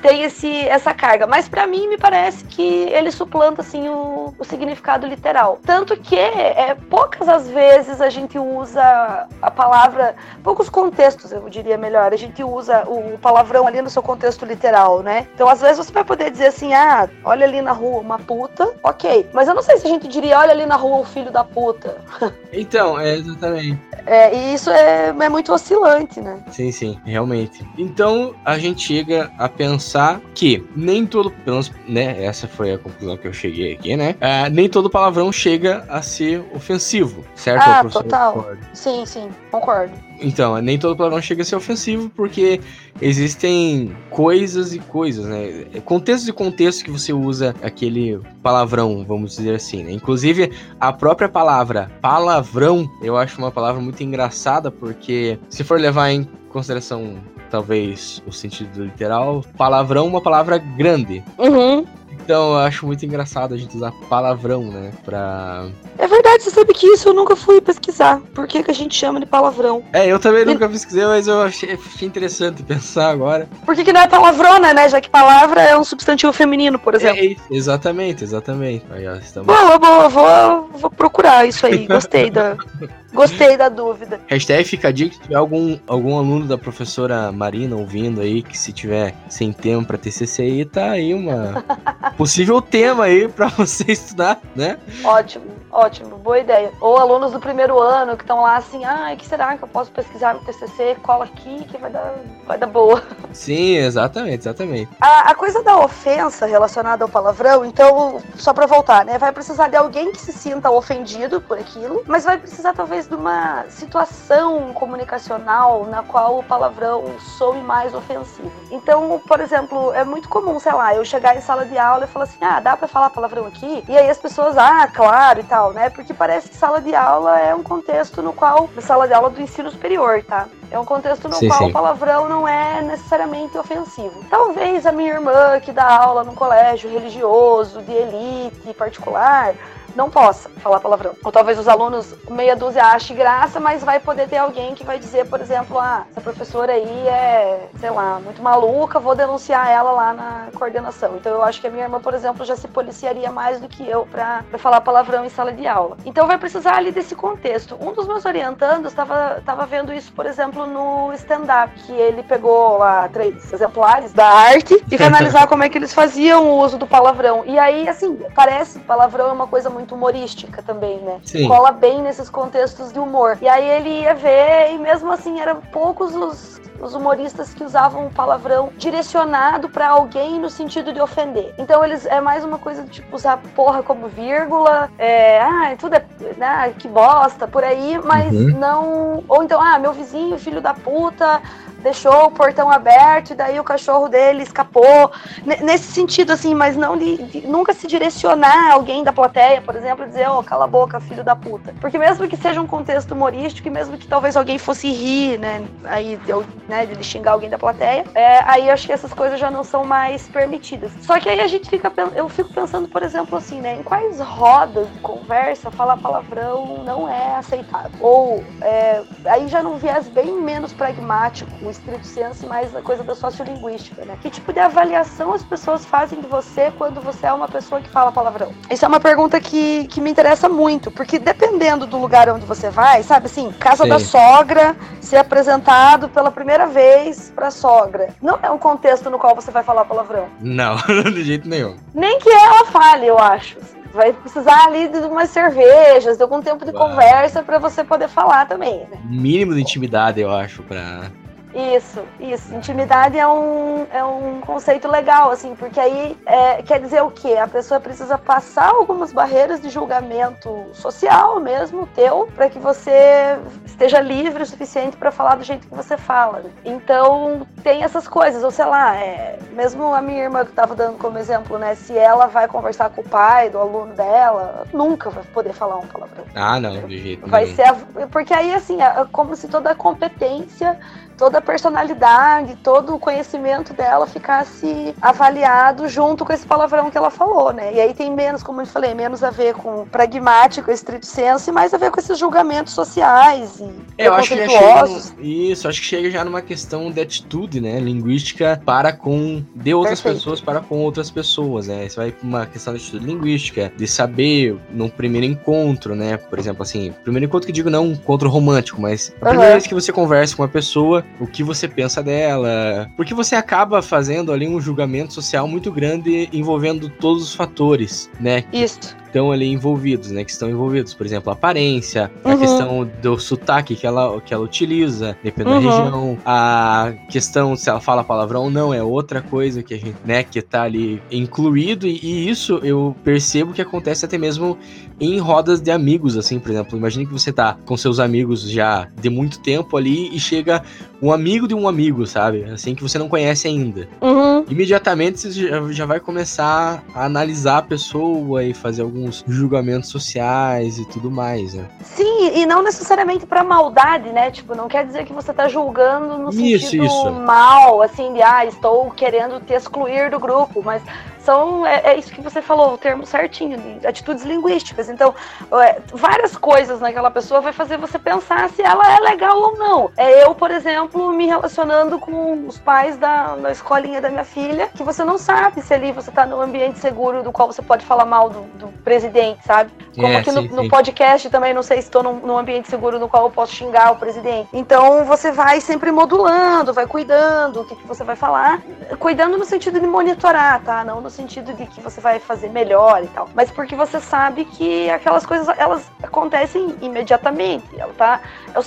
tem esse, essa carga. Mas para mim, me parece que ele suplanta, assim, o, o significado literal. Tanto que, é, poucas as vezes a gente usa a palavra, poucos contextos, eu diria melhor, a gente usa o palavrão ali no seu contexto literal, né? Então, às vezes você vai poder dizer assim, ah, olha ali na rua uma puta, ok. Mas eu não sei se a gente diria, olha ali na rua o filho da puta. Então, é exatamente. É, e isso é, é muito oscilante, né? Sim, sim, realmente. Então a gente chega a pensar que nem todo, pelo menos, né? Essa foi a conclusão que eu cheguei aqui, né? Uh, nem todo palavrão chega a ser ofensivo, certo? Ah, total. Sim, sim, concordo. Então, nem todo palavrão chega a ser ofensivo, porque existem coisas e coisas, né? Contextos e contextos que você usa aquele palavrão, vamos dizer assim, né? Inclusive, a própria palavra palavrão, eu acho uma palavra muito engraçada, porque se for levar em consideração talvez o sentido literal, palavrão é uma palavra grande. Uhum. Então eu acho muito engraçado a gente usar palavrão, né? Pra. É verdade, você sabe que isso eu nunca fui pesquisar. Por que, que a gente chama de palavrão? É, eu também e... nunca pesquisei, mas eu achei, achei, interessante pensar agora. Por que, que não é palavrona, né? Já que palavra é um substantivo feminino, por exemplo. É, exatamente, exatamente. Aí, ó, estamos... Boa, boa, vou, vou procurar isso aí. Gostei da. Gostei da dúvida. Hashtag fica a dica, se tiver algum, algum aluno da professora Marina ouvindo aí, que se tiver sem tempo pra TCC aí, tá aí uma possível tema aí pra você estudar, né? Ótimo, ótimo, boa ideia. Ou alunos do primeiro ano que estão lá assim, ah, que será que eu posso pesquisar no TCC? Cola aqui que vai dar, vai dar boa. Sim, exatamente, exatamente. A, a coisa da ofensa relacionada ao palavrão, então, só pra voltar, né? Vai precisar de alguém que se sinta ofendido por aquilo, mas vai precisar talvez de uma situação comunicacional na qual o palavrão soe mais ofensivo. Então, por exemplo, é muito comum, sei lá, eu chegar em sala de aula falar assim: ah, dá pra falar palavrão aqui? E aí as pessoas, ah, claro e tal, né? Porque parece que sala de aula é um contexto no qual. Sala de aula do ensino superior, tá? É um contexto no sim, qual o palavrão não é necessariamente ofensivo. Talvez a minha irmã, que dá aula num colégio religioso, de elite particular, não possa falar palavrão. Ou talvez os alunos, meia dúzia, ache graça, mas vai poder ter alguém que vai dizer, por exemplo, ah, essa professora aí é, sei lá, muito maluca, vou denunciar ela lá na coordenação. Então eu acho que a minha irmã, por exemplo, já se policiaria mais do que eu pra, pra falar palavrão em sala de aula. Então vai precisar ali desse contexto. Um dos meus orientandos estava tava vendo isso, por exemplo, no stand-up, que ele pegou lá três exemplares da arte e foi analisar como é que eles faziam o uso do palavrão. E aí, assim, parece palavrão é uma coisa muito muito humorística também, né? Sim. Cola bem nesses contextos de humor. E aí ele ia ver, e mesmo assim eram poucos os os humoristas que usavam o palavrão direcionado para alguém no sentido de ofender. Então eles é mais uma coisa de tipo usar porra como vírgula, é, ah, tudo é, né, que bosta, por aí, mas uhum. não, ou então, ah, meu vizinho, filho da puta, deixou o portão aberto e daí o cachorro dele escapou. N nesse sentido, assim, mas não de, de, nunca se direcionar alguém da plateia, por exemplo, e dizer, ô, oh, cala a boca, filho da puta. Porque mesmo que seja um contexto humorístico e mesmo que talvez alguém fosse rir, né, aí eu, né, de xingar alguém da plateia, é, aí acho que essas coisas já não são mais permitidas. Só que aí a gente fica, eu fico pensando, por exemplo, assim, né, em quais rodas de conversa falar palavrão não é aceitável. Ou é, aí já não viés bem menos pragmático, o estrito senso, mais a coisa da sociolinguística, né? Que tipo de avaliação as pessoas fazem de você quando você é uma pessoa que fala palavrão? Isso é uma pergunta que, que me interessa muito, porque dependendo do lugar onde você vai, sabe assim, casa Sim. da sogra, ser apresentado pela primeira vez pra sogra. Não é um contexto no qual você vai falar palavrão. Não, de jeito nenhum. Nem que ela fale, eu acho. Assim vai precisar ali de umas cervejas, de algum tempo de Uau. conversa para você poder falar também. Né? Mínimo de intimidade, eu acho, para isso, isso. Intimidade é um, é um conceito legal, assim, porque aí é, quer dizer o quê? A pessoa precisa passar algumas barreiras de julgamento social mesmo, teu, para que você esteja livre o suficiente para falar do jeito que você fala. Então, tem essas coisas, ou sei lá, é, mesmo a minha irmã que estava dando como exemplo, né? Se ela vai conversar com o pai do aluno dela, nunca vai poder falar um palavrão. Ah, não, de jeito Vai ser. A, porque aí, assim, é como se toda a competência toda a personalidade, todo o conhecimento dela ficasse avaliado junto com esse palavrão que ela falou, né? E aí tem menos, como eu falei, menos a ver com pragmático, estrito senso, e mais a ver com esses julgamentos sociais e é, eu acho que chega Isso, acho que chega já numa questão de atitude, né? Linguística para com de outras Perfeito. pessoas para com outras pessoas, né? Isso vai para uma questão de atitude linguística, de saber no primeiro encontro, né? Por exemplo, assim, primeiro encontro que digo não um encontro romântico, mas a primeira uhum. vez que você conversa com uma pessoa, o que você pensa dela. Porque você acaba fazendo ali um julgamento social muito grande envolvendo todos os fatores, né? Isso estão ali envolvidos, né? Que estão envolvidos, por exemplo, a aparência, uhum. a questão do sotaque que ela, que ela utiliza, dependendo uhum. da região, a questão se ela fala palavrão ou não, é outra coisa que a gente, né, que tá ali incluído, e, e isso eu percebo que acontece até mesmo em rodas de amigos, assim, por exemplo. Imagine que você tá com seus amigos já de muito tempo ali e chega um amigo de um amigo, sabe? Assim, que você não conhece ainda. Uhum. Imediatamente você já, já vai começar a analisar a pessoa e fazer algum alguns julgamentos sociais e tudo mais, né? Sim, e não necessariamente para maldade, né? Tipo, não quer dizer que você tá julgando no isso, sentido isso. mal, assim, de ah, estou querendo te excluir do grupo, mas são é, é, isso que você falou, o termo certinho, de atitudes linguísticas. Então, é, várias coisas naquela pessoa vai fazer você pensar se ela é legal ou não. É eu, por exemplo, me relacionando com os pais da, da escolinha da minha filha, que você não sabe se ali você tá num ambiente seguro do qual você pode falar mal do, do presidente, sabe? Como é, aqui sim, no, no podcast também, não sei se estou num, num, ambiente seguro no qual eu posso xingar o presidente. Então você vai sempre modulando, vai cuidando o que, que você vai falar, cuidando no sentido de monitorar, tá? Não no sentido de que você vai fazer melhor e tal, mas porque você sabe que aquelas coisas elas acontecem imediatamente. Ela tá,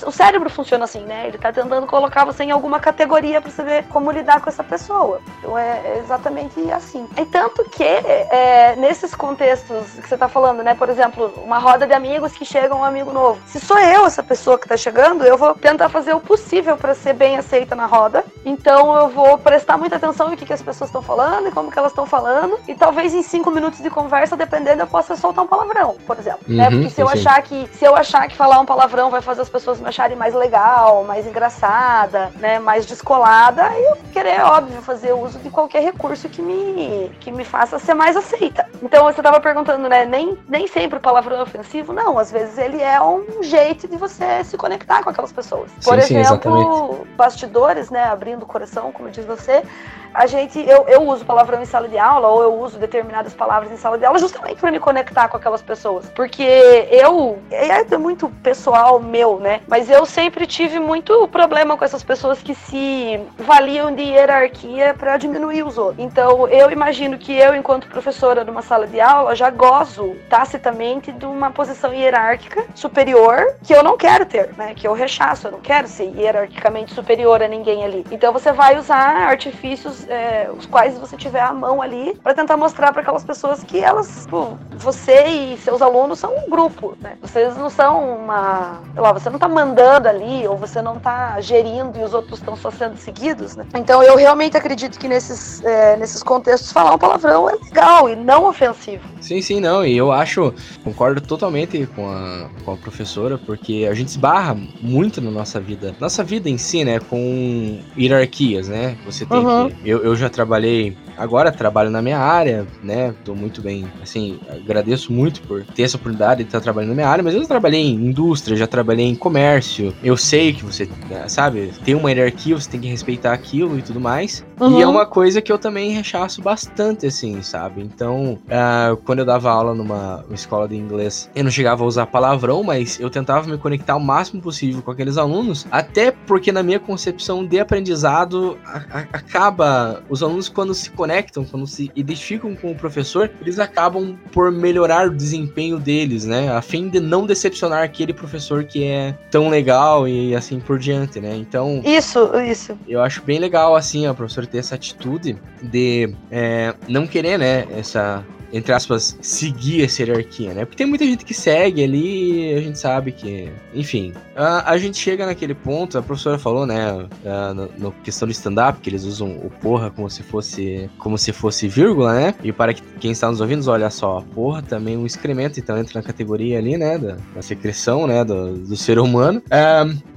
o cérebro funciona assim, né? Ele tá tentando colocar você em alguma categoria para ver como lidar com essa pessoa. Então é exatamente assim. E tanto que é, nesses contextos que você tá falando, né? Por exemplo, uma roda de amigos que chega um amigo novo. Se sou eu essa pessoa que tá chegando, eu vou tentar fazer o possível para ser bem aceita na roda. Então eu vou prestar muita atenção no que, que as pessoas estão falando e como que elas estão falando. E talvez em cinco minutos de conversa, dependendo, eu possa soltar um palavrão, por exemplo. Uhum, né? Porque se eu sim. achar que se eu achar que falar um palavrão vai fazer as pessoas me acharem mais legal, mais engraçada, né? Mais descolada, eu querer, óbvio, fazer uso de qualquer recurso que me, que me faça ser mais aceita. Então você tava perguntando, né? Nem, nem sempre o palavrão é ofensivo, não. Às vezes ele é um jeito de você se conectar com aquelas pessoas. Por sim, exemplo, sim, bastidores, né? Abrindo o coração, como diz você a gente, eu, eu uso palavrão em sala de aula, ou eu uso determinadas palavras em sala de aula, justamente para me conectar com aquelas pessoas. Porque eu, é muito pessoal meu, né? Mas eu sempre tive muito problema com essas pessoas que se valiam de hierarquia para diminuir os outros. Então, eu imagino que eu, enquanto professora numa sala de aula, já gozo tacitamente de uma posição hierárquica superior que eu não quero ter, né? Que eu rechaço, eu não quero ser hierarquicamente superior a ninguém ali. Então você vai usar artifícios é, os quais você tiver à mão ali para tentar mostrar para aquelas pessoas que elas, pô, você e seus alunos são um grupo, né? Vocês não são uma, sei lá, você não tá mandando ali ou você não tá gerindo e os outros estão só sendo seguidos, né? Então eu realmente acredito que nesses, é, nesses contextos falar um palavrão é legal e não ofensivo. Sim, sim, não. E eu acho, concordo totalmente com a, com a professora, porque a gente esbarra muito na nossa vida, nossa vida em si, né, com hierarquias, né? Você tem uhum. que. Eu, eu já trabalhei agora trabalho na minha área, né? Tô muito bem, assim, agradeço muito por ter essa oportunidade de estar trabalhando na minha área, mas eu trabalhei em indústria, já trabalhei em comércio. Eu sei que você, sabe, tem uma hierarquia, você tem que respeitar aquilo e tudo mais. Uhum. E é uma coisa que eu também rechaço bastante, assim, sabe? Então, uh, quando eu dava aula numa escola de inglês, eu não chegava a usar palavrão, mas eu tentava me conectar o máximo possível com aqueles alunos, até porque na minha concepção de aprendizado, a, a, acaba os alunos quando se conectam, quando se identificam com o professor, eles acabam por melhorar o desempenho deles, né? A fim de não decepcionar aquele professor que é tão legal e assim por diante, né? Então. Isso, isso. Eu acho bem legal, assim, a professora ter essa atitude de é, não querer, né? Essa entre aspas, seguir essa hierarquia, né? Porque tem muita gente que segue ali e a gente sabe que. Enfim. A, a gente chega naquele ponto, a professora falou, né? no, questão do stand-up, que eles usam o porra como se fosse. como se fosse vírgula, né? E para quem está nos ouvindo, olha só, porra também é um excremento, então entra na categoria ali, né? Da, da secreção, né? Do, do ser humano.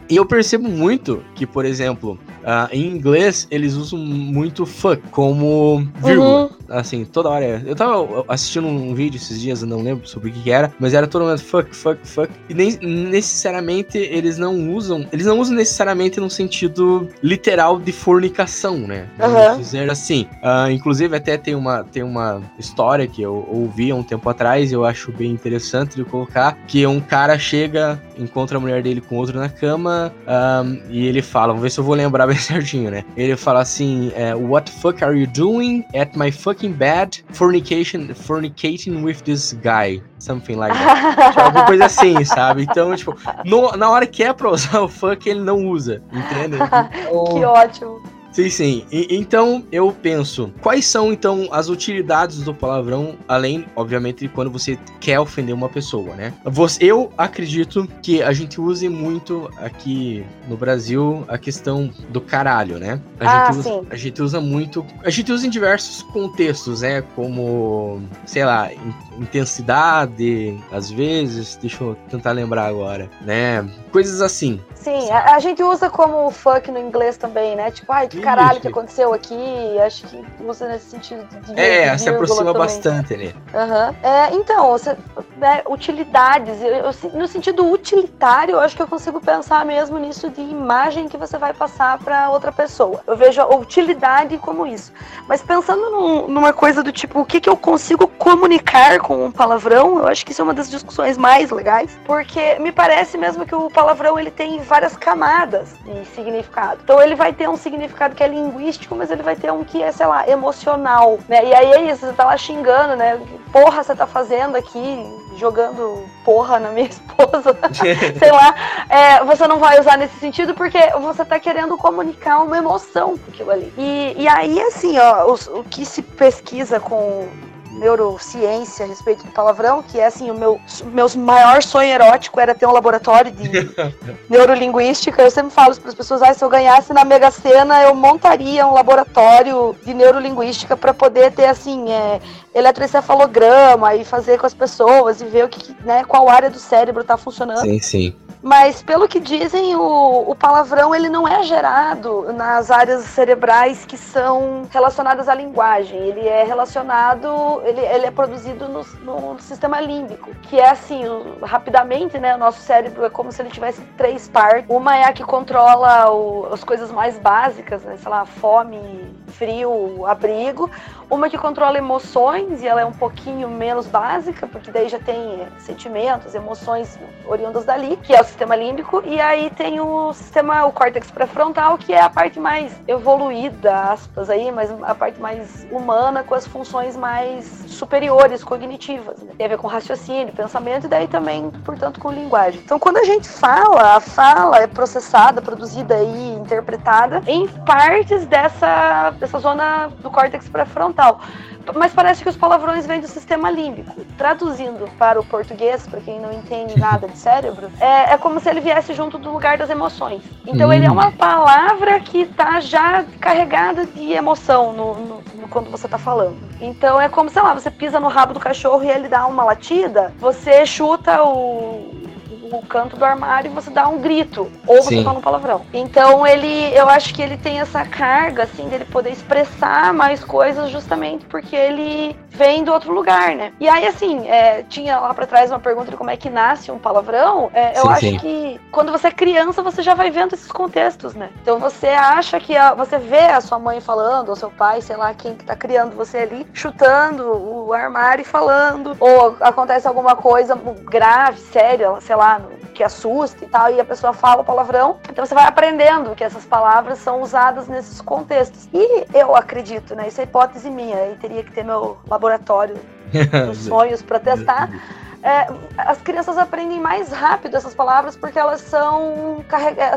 E eu percebo muito que, por exemplo, uh, em inglês eles usam muito fuck como vírgula. Uhum. Assim, toda hora. Eu tava assistindo um vídeo esses dias, eu não lembro sobre o que, que era, mas era todo mundo fuck, fuck, fuck. E nem necessariamente eles não usam. Eles não usam necessariamente no sentido literal de fornicação, né? Vamos dizer assim. Uh, inclusive, até tem uma, tem uma história que eu ouvi há um tempo atrás, eu acho bem interessante de colocar, que um cara chega, encontra a mulher dele com outro na cama um, e ele fala, vamos ver se eu vou lembrar bem certinho, né? Ele fala assim: é, What the fuck are you doing at my fucking bed fornication, fornicating with this guy? Something like that. tipo, alguma coisa assim, sabe? Então, tipo, no, na hora que é pra usar o fuck, ele não usa, entende? Então, que ótimo. Sim, sim. E, então eu penso, quais são então as utilidades do palavrão, além, obviamente, quando você quer ofender uma pessoa, né? Eu acredito que a gente use muito aqui no Brasil a questão do caralho, né? A, ah, gente, usa, a gente usa muito. A gente usa em diversos contextos, né? Como, sei lá, intensidade, às vezes, deixa eu tentar lembrar agora, né? Coisas assim. Sim, a, a, gente usa como fuck no inglês também, né? Tipo, ai, que caralho que aconteceu aqui. Acho que usa nesse sentido de. É, se aproxima também. bastante ali. Uhum. É, então, você, né, utilidades. Eu, eu, no sentido utilitário, eu acho que eu consigo pensar mesmo nisso de imagem que você vai passar para outra pessoa. Eu vejo a utilidade como isso. Mas pensando num, numa coisa do tipo, o que, que eu consigo comunicar com um palavrão, eu acho que isso é uma das discussões mais legais. Porque me parece mesmo que o palavrão ele tem várias camadas de significado. Então ele vai ter um significado que é linguístico, mas ele vai ter um que é, sei lá, emocional, né? E aí é isso, você tá lá xingando, né? Porra, você tá fazendo aqui, jogando porra na minha esposa, sei lá. É, você não vai usar nesse sentido porque você tá querendo comunicar uma emoção com aquilo ali. E, e aí, assim, ó, os, o que se pesquisa com neurociência a respeito do palavrão, que é assim, o meu meus maior sonho erótico era ter um laboratório de neurolinguística. Eu sempre falo para as pessoas, ah, se eu ganhasse na Mega Sena, eu montaria um laboratório de neurolinguística para poder ter assim, é, eletroencefalograma e fazer com as pessoas e ver o que, né, qual área do cérebro está funcionando. Sim, sim. Mas pelo que dizem, o, o, palavrão ele não é gerado nas áreas cerebrais que são relacionadas à linguagem. Ele é relacionado, ele, ele é produzido no, no, sistema límbico, que é assim, rapidamente, né? O nosso cérebro é como se ele tivesse três partes. Uma é a que controla o, as coisas mais básicas, né? Sei lá, fome, frio, abrigo. Uma que controla emoções e ela é um pouquinho menos básica, porque daí já tem sentimentos, emoções oriundas dali, que é sistema límbico, e aí tem o sistema, o córtex pré-frontal, que é a parte mais evoluída, aspas aí, mas a parte mais humana, com as funções mais superiores, cognitivas. Né? Tem a ver com raciocínio, pensamento, e daí também, portanto, com linguagem. Então, quando a gente fala, a fala é processada, produzida e interpretada em partes dessa, dessa zona do córtex pré-frontal mas parece que os palavrões vêm do sistema límbico. Traduzindo para o português, para quem não entende nada de cérebro, é, é, como se ele viesse junto do lugar das emoções. Então hum. ele é uma palavra que está já carregada de emoção no, no, no quando você está falando. Então é como, sei lá, você pisa no rabo do cachorro e ele dá uma latida, você chuta o, o canto do armário e você dá um grito. Ou você Sim. fala um palavrão. Então ele, eu acho que ele tem essa carga, assim, dele poder expressar mais coisas justamente porque ele vem do outro lugar, né? E aí, assim, é, tinha lá para trás uma pergunta de como é que nasce um palavrão. É, eu sim, acho sim. que quando você é criança, você já vai vendo esses contextos, né? Então você acha que a, você vê a sua mãe falando, ou seu pai, sei lá, quem que tá criando você ali, chutando o armário e falando, ou acontece alguma coisa grave, séria, sei lá, que assusta e tal, e a pessoa fala o palavrão. Então você vai aprendendo que essas palavras são usadas nesses contextos. E eu acredito, né? Isso é hipótese minha, aí teria que ter meu laboratório dos sonhos para testar é, as crianças aprendem mais rápido essas palavras porque elas são,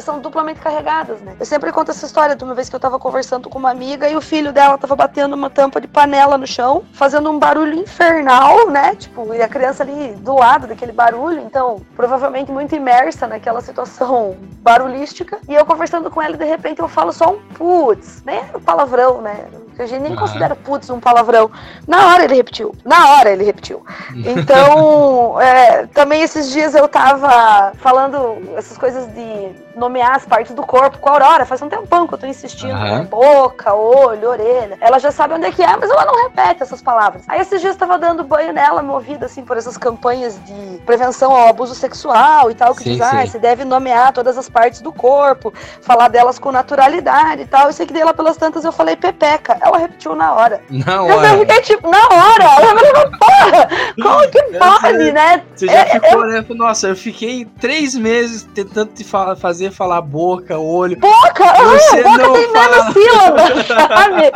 são duplamente carregadas, né? Eu sempre conto essa história de uma vez que eu tava conversando com uma amiga e o filho dela tava batendo uma tampa de panela no chão, fazendo um barulho infernal, né? Tipo, e a criança ali do lado daquele barulho, então, provavelmente muito imersa naquela situação barulhística. E eu conversando com ela e de repente eu falo só um putz, nem era um palavrão, né? A gente nem uhum. considera putz um palavrão. Na hora ele repetiu. Na hora ele repetiu. Então, é, também esses dias eu tava falando essas coisas de nomear as partes do corpo com a Aurora. Faz um tempão que eu tô insistindo. Uhum. Boca, olho, orelha. Ela já sabe onde é que é, mas ela não repete essas palavras. Aí esses dias eu tava dando banho nela, movida assim por essas campanhas de prevenção ao abuso sexual e tal, que sim, diz, ah, você deve nomear todas as partes do corpo, falar delas com naturalidade e tal. Eu sei que dei lá pelas tantas eu falei pepeca ela repetiu na hora. Na hora. Eu fiquei tipo, na hora. Eu falei, porra, como que pode, né? Você já é, ficou, eu... né? Nossa, eu fiquei três meses tentando te falar, fazer falar boca, olho. Boca? Ah, boca tem fala... menos sílabas, sabe?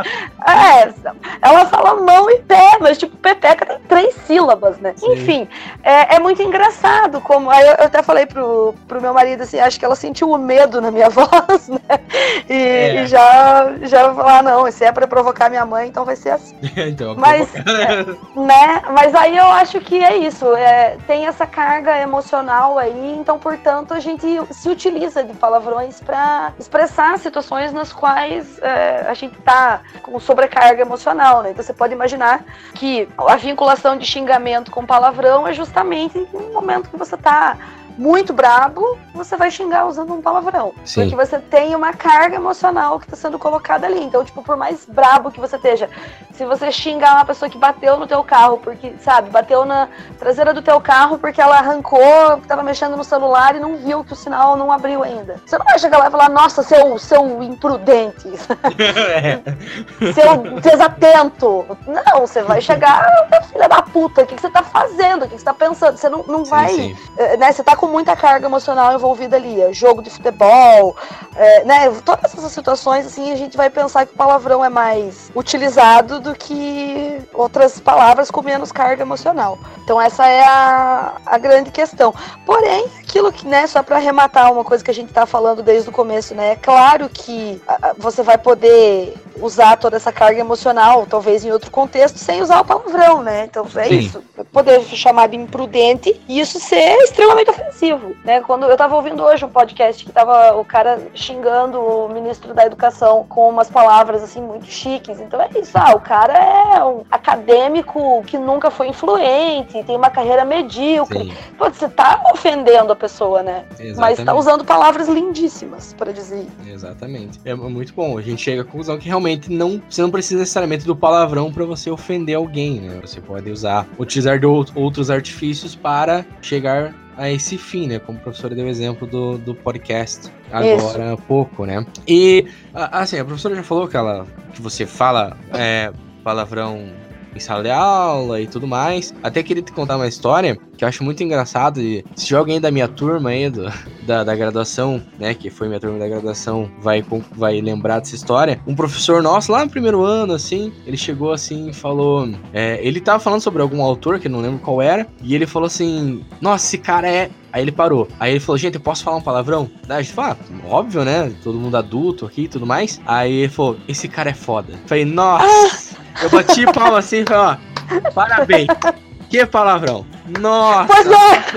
É, ela fala mão e pé, mas tipo, pepeca tem três sílabas, né? Sim. Enfim, é, é, muito engraçado como. Aí eu, eu, até falei pro, pro meu marido assim, acho que ela sentiu o medo na minha voz, né? E, é. e já, já falar, ah, não, isso é pra provocar minha mãe, então vai ser assim. então, mas, né? Mas aí eu acho que é isso. É, tem essa carga emocional aí, então, portanto, a gente se utiliza de palavrões para expressar situações nas quais é, a gente tá com sobrecarga emocional, né? Então você pode imaginar que a vinculação de xingamento com palavrão é justamente no momento que você tá muito brabo, você vai xingar usando um palavrão. Sim. Porque você tem uma carga emocional que está sendo colocada ali. Então, tipo, por mais brabo que você esteja, se você xingar uma pessoa que bateu no teu carro, porque, sabe, bateu na traseira do teu carro porque ela arrancou, estava mexendo no celular e não viu que o sinal não abriu ainda. Você não vai chegar lá e falar, nossa, seu, seu imprudente. seu desatento. Não, você vai chegar, filha da puta, o que, que você está fazendo? O que, que você está pensando? Você não, não sim, vai. Sim. Eh, né, você tá com muita carga emocional envolvida ali. É jogo de futebol, é, né? Todas essas situações, assim, a gente vai pensar que o palavrão é mais utilizado do que outras palavras com menos carga emocional. Então essa é a, a grande questão. Porém, aquilo que, né, só para arrematar uma coisa que a gente tá falando desde o começo, né? É claro que você vai poder usar toda essa carga emocional, talvez em outro contexto, sem usar o palavrão, né? Então é Sim. isso. Poder chamar de imprudente e isso ser extremamente ofensivo, né? Quando eu tava ouvindo hoje um podcast que tava o cara xingando o ministro da educação com umas palavras assim muito chiques. Então é isso, ah, o cara é um acadêmico que nunca foi influente, tem uma carreira medíocre. Sim. Pô, você tá ofendendo a pessoa, né? Exatamente. Mas tá usando palavras lindíssimas para dizer. Exatamente. É muito bom. A gente chega à conclusão que realmente realmente não, você não precisa necessariamente do palavrão para você ofender alguém, né? Você pode usar, utilizar de outros artifícios para chegar a esse fim, né? Como a professora deu exemplo do, do podcast agora há pouco, né? E, assim, a professora já falou que, ela, que você fala é, palavrão em sala de aula e tudo mais. Até queria te contar uma história que eu acho muito engraçado. E se alguém da minha turma aí, do, da, da graduação, né, que foi minha turma da graduação, vai, vai lembrar dessa história. Um professor nosso, lá no primeiro ano, assim, ele chegou assim e falou. É, ele tava falando sobre algum autor, que não lembro qual era, e ele falou assim: Nossa, esse cara é Aí ele parou. Aí ele falou, gente, eu posso falar um palavrão? Daí a gente falou, ah, óbvio, né? Todo mundo adulto aqui e tudo mais. Aí ele falou, esse cara é foda. falei, nossa! Eu bati palma assim e falei, ó, parabéns. Que palavrão. Nossa!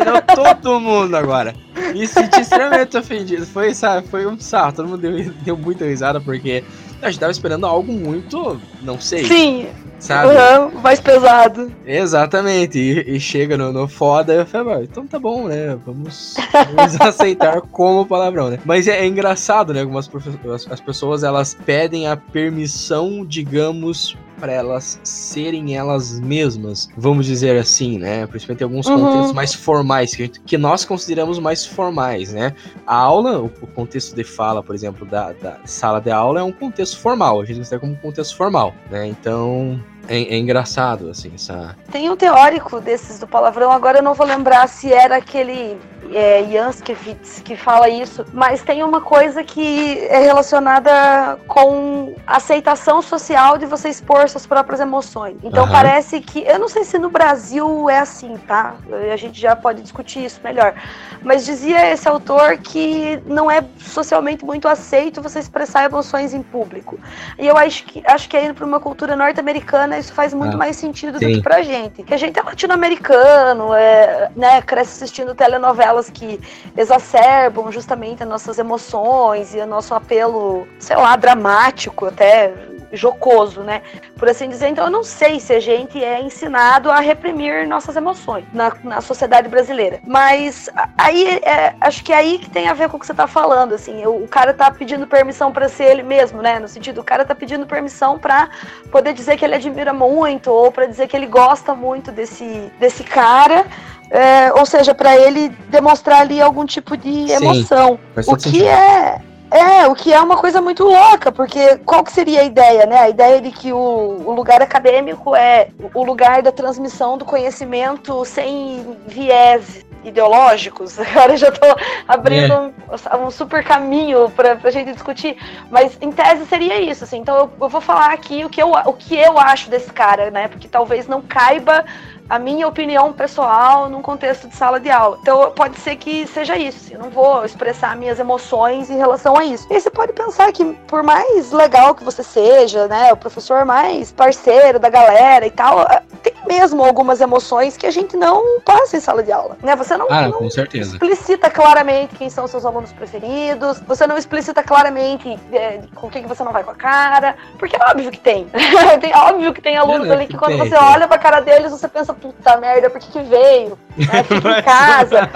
É. todo mundo agora. Me senti extremamente ofendido. Foi, sabe, foi um sarro. Todo mundo deu, deu muita risada porque a gente tava esperando algo muito, não sei. Sim sabe? Uhum, mais pesado. Exatamente, e, e chega no, no foda, eu falo, então tá bom, né? Vamos, vamos aceitar como palavrão, né? Mas é, é engraçado, né? Algumas as, as pessoas elas pedem a permissão, digamos, para elas serem elas mesmas, vamos dizer assim, né? Principalmente em alguns uhum. contextos mais formais, que, gente, que, nós consideramos mais formais, né? A aula, o, o contexto de fala, por exemplo, da, da, sala de aula é um contexto formal, a gente considera como um contexto formal, né? Então, é, é, engraçado, assim, essa... Tem um teórico desses do palavrão, agora eu não vou lembrar se era aquele é, Janskevitz que fala isso, mas tem uma coisa que é relacionada com aceitação social de você expor suas próprias emoções. Então uhum. parece que, eu não sei se no Brasil é assim, tá? A gente já pode discutir isso melhor. Mas dizia esse autor que não é socialmente muito aceito você expressar emoções em público. E eu acho que acho que aí para uma cultura norte-americana isso faz muito ah, mais sentido sim. do que pra gente. Que a gente é latino-americano, é, né, cresce assistindo telenovela que exacerbam justamente as nossas emoções e o nosso apelo, sei lá, dramático até jocoso, né? Por assim dizer. Então, eu não sei se a gente é ensinado a reprimir nossas emoções na, na sociedade brasileira. Mas aí, é, acho que é aí que tem a ver com o que você tá falando, assim. O, o cara tá pedindo permissão para ser ele mesmo, né? No sentido, o cara tá pedindo permissão para poder dizer que ele admira muito ou para dizer que ele gosta muito desse, desse cara. É, ou seja, para ele demonstrar ali algum tipo de emoção. Sim, o que sentido. é é, o que é uma coisa muito louca, porque qual que seria a ideia, né? A ideia de que o, o lugar acadêmico é o lugar da transmissão do conhecimento sem viés ideológicos. Agora eu já estou abrindo é. um, um, super caminho para a gente discutir, mas em tese seria isso, assim. Então eu, eu, vou falar aqui o que, eu, o que eu acho desse cara, né? Porque talvez não caiba a minha opinião pessoal num contexto de sala de aula. Então pode ser que seja isso. Assim, eu não vou expressar minhas emoções em relação a isso. E você pode pensar que por mais legal que você seja, né, o professor mais parceiro da galera e tal, eh, tem mesmo algumas emoções que a gente não passa em sala de aula, né? Você não, ah, não explicita claramente quem são seus alunos preferidos. Você não explicita claramente é, com quem que você não vai com a cara, porque é óbvio que tem. tem óbvio que tem alunos é, ali que quando tem, você tem. olha pra cara deles você pensa puta merda, por que, que veio? É, fica em casa.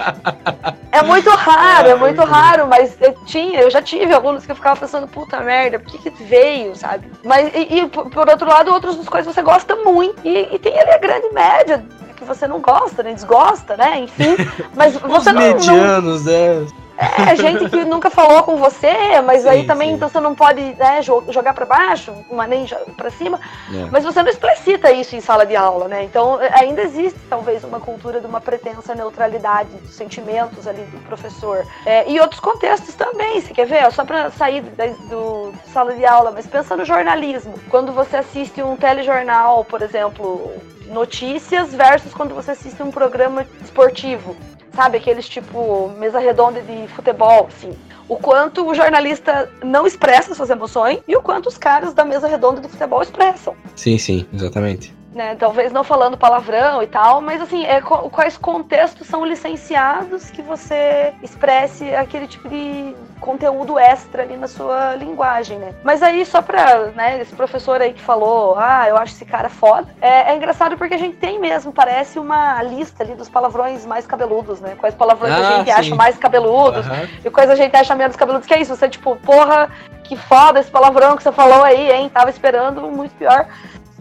É muito raro, é muito raro, mas eu tinha, eu já tive alunos que eu ficava pensando, puta merda, por que, que veio, sabe? Mas, e, e por outro lado, outras coisas você gosta muito. E, e tem ali a grande média que você não gosta, nem desgosta, né? Enfim. Mas você Os não. medianos, não... né? É, gente que nunca falou com você, mas sim, aí também sim. então você não pode né, jogar para baixo, nem para cima. É. Mas você não explicita isso em sala de aula, né? Então ainda existe talvez uma cultura de uma pretensa neutralidade dos sentimentos ali do professor. É, e outros contextos também, você quer ver? Só para sair da, do sala de aula, mas pensa no jornalismo. Quando você assiste um telejornal, por exemplo, notícias versus quando você assiste um programa esportivo sabe? Aqueles tipo mesa redonda de futebol, assim. O quanto o jornalista não expressa suas emoções e o quanto os caras da mesa redonda de futebol expressam. Sim, sim, exatamente né? Talvez não falando palavrão e tal, mas assim, é, quais contextos são licenciados que você expresse aquele tipo de conteúdo extra ali na sua linguagem, né? Mas aí, só pra, né, esse professor aí que falou, ah, eu acho esse cara foda, é, é engraçado porque a gente tem mesmo, parece uma lista ali dos palavrões mais cabeludos, né? Quais palavrões ah, a gente sim. acha mais cabeludos uhum. e quais a gente acha menos cabeludos, que é isso, você tipo, porra, que foda esse palavrão que você falou aí, hein? Tava esperando muito pior.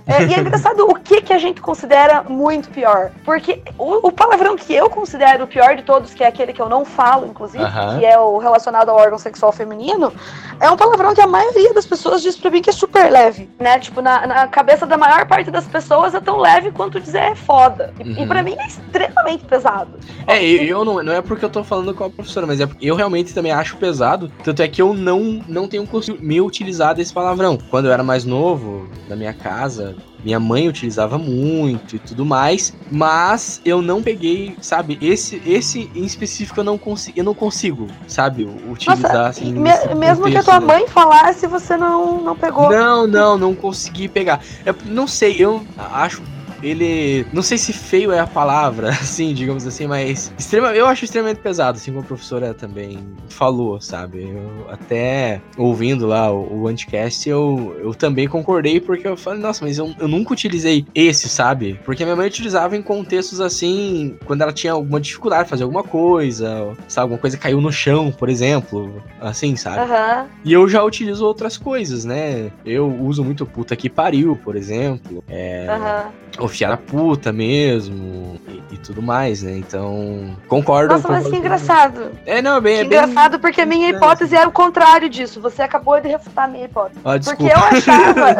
É, e é engraçado o que, que a gente considera muito pior. Porque o, o, palavrão que eu considero o pior de todos, que é aquele que eu não falo, inclusive, que é o relacionado ao órgão sexual feminino, é um palavrão que a maioria das pessoas diz pra mim que é super leve, né? Tipo, na, na cabeça da maior parte das pessoas é tão leve quanto dizer é foda. E, uhum. e pra mim é extremamente pesado. É, eu, eu, não, não é porque eu tô falando com a professora, mas é porque eu realmente também acho pesado. Tanto é que eu não, não tenho me utilizar desse palavrão. Quando eu era mais novo, na minha casa, minha mãe utilizava muito e tudo mais, mas eu não peguei, sabe, esse esse em específico eu não consigo, eu não consigo, sabe, utilizar Nossa, assim. Me, mesmo contexto, que a tua né? mãe falasse, você não não pegou. Não, não, não consegui pegar. Eu não sei, eu acho ele. Não sei se feio é a palavra, assim, digamos assim, mas. Extrema, eu acho extremamente pesado, assim como a professora também falou, sabe? Eu até ouvindo lá o, o Anticast, eu, eu também concordei, porque eu falei, nossa, mas eu, eu nunca utilizei esse, sabe? Porque minha mãe utilizava em contextos assim, quando ela tinha alguma dificuldade de fazer alguma coisa, sabe? Alguma coisa caiu no chão, por exemplo, assim, sabe? Uhum. E eu já utilizo outras coisas, né? Eu uso muito puta que pariu, por exemplo. É. Uhum fiar a puta mesmo e, e, tudo mais, né? Então, concordo. Nossa, mas que engraçado. É, não, é bem. É bem... engraçado porque a minha hipótese é o contrário disso. Você acabou de refutar a minha hipótese. Ah, porque eu achava.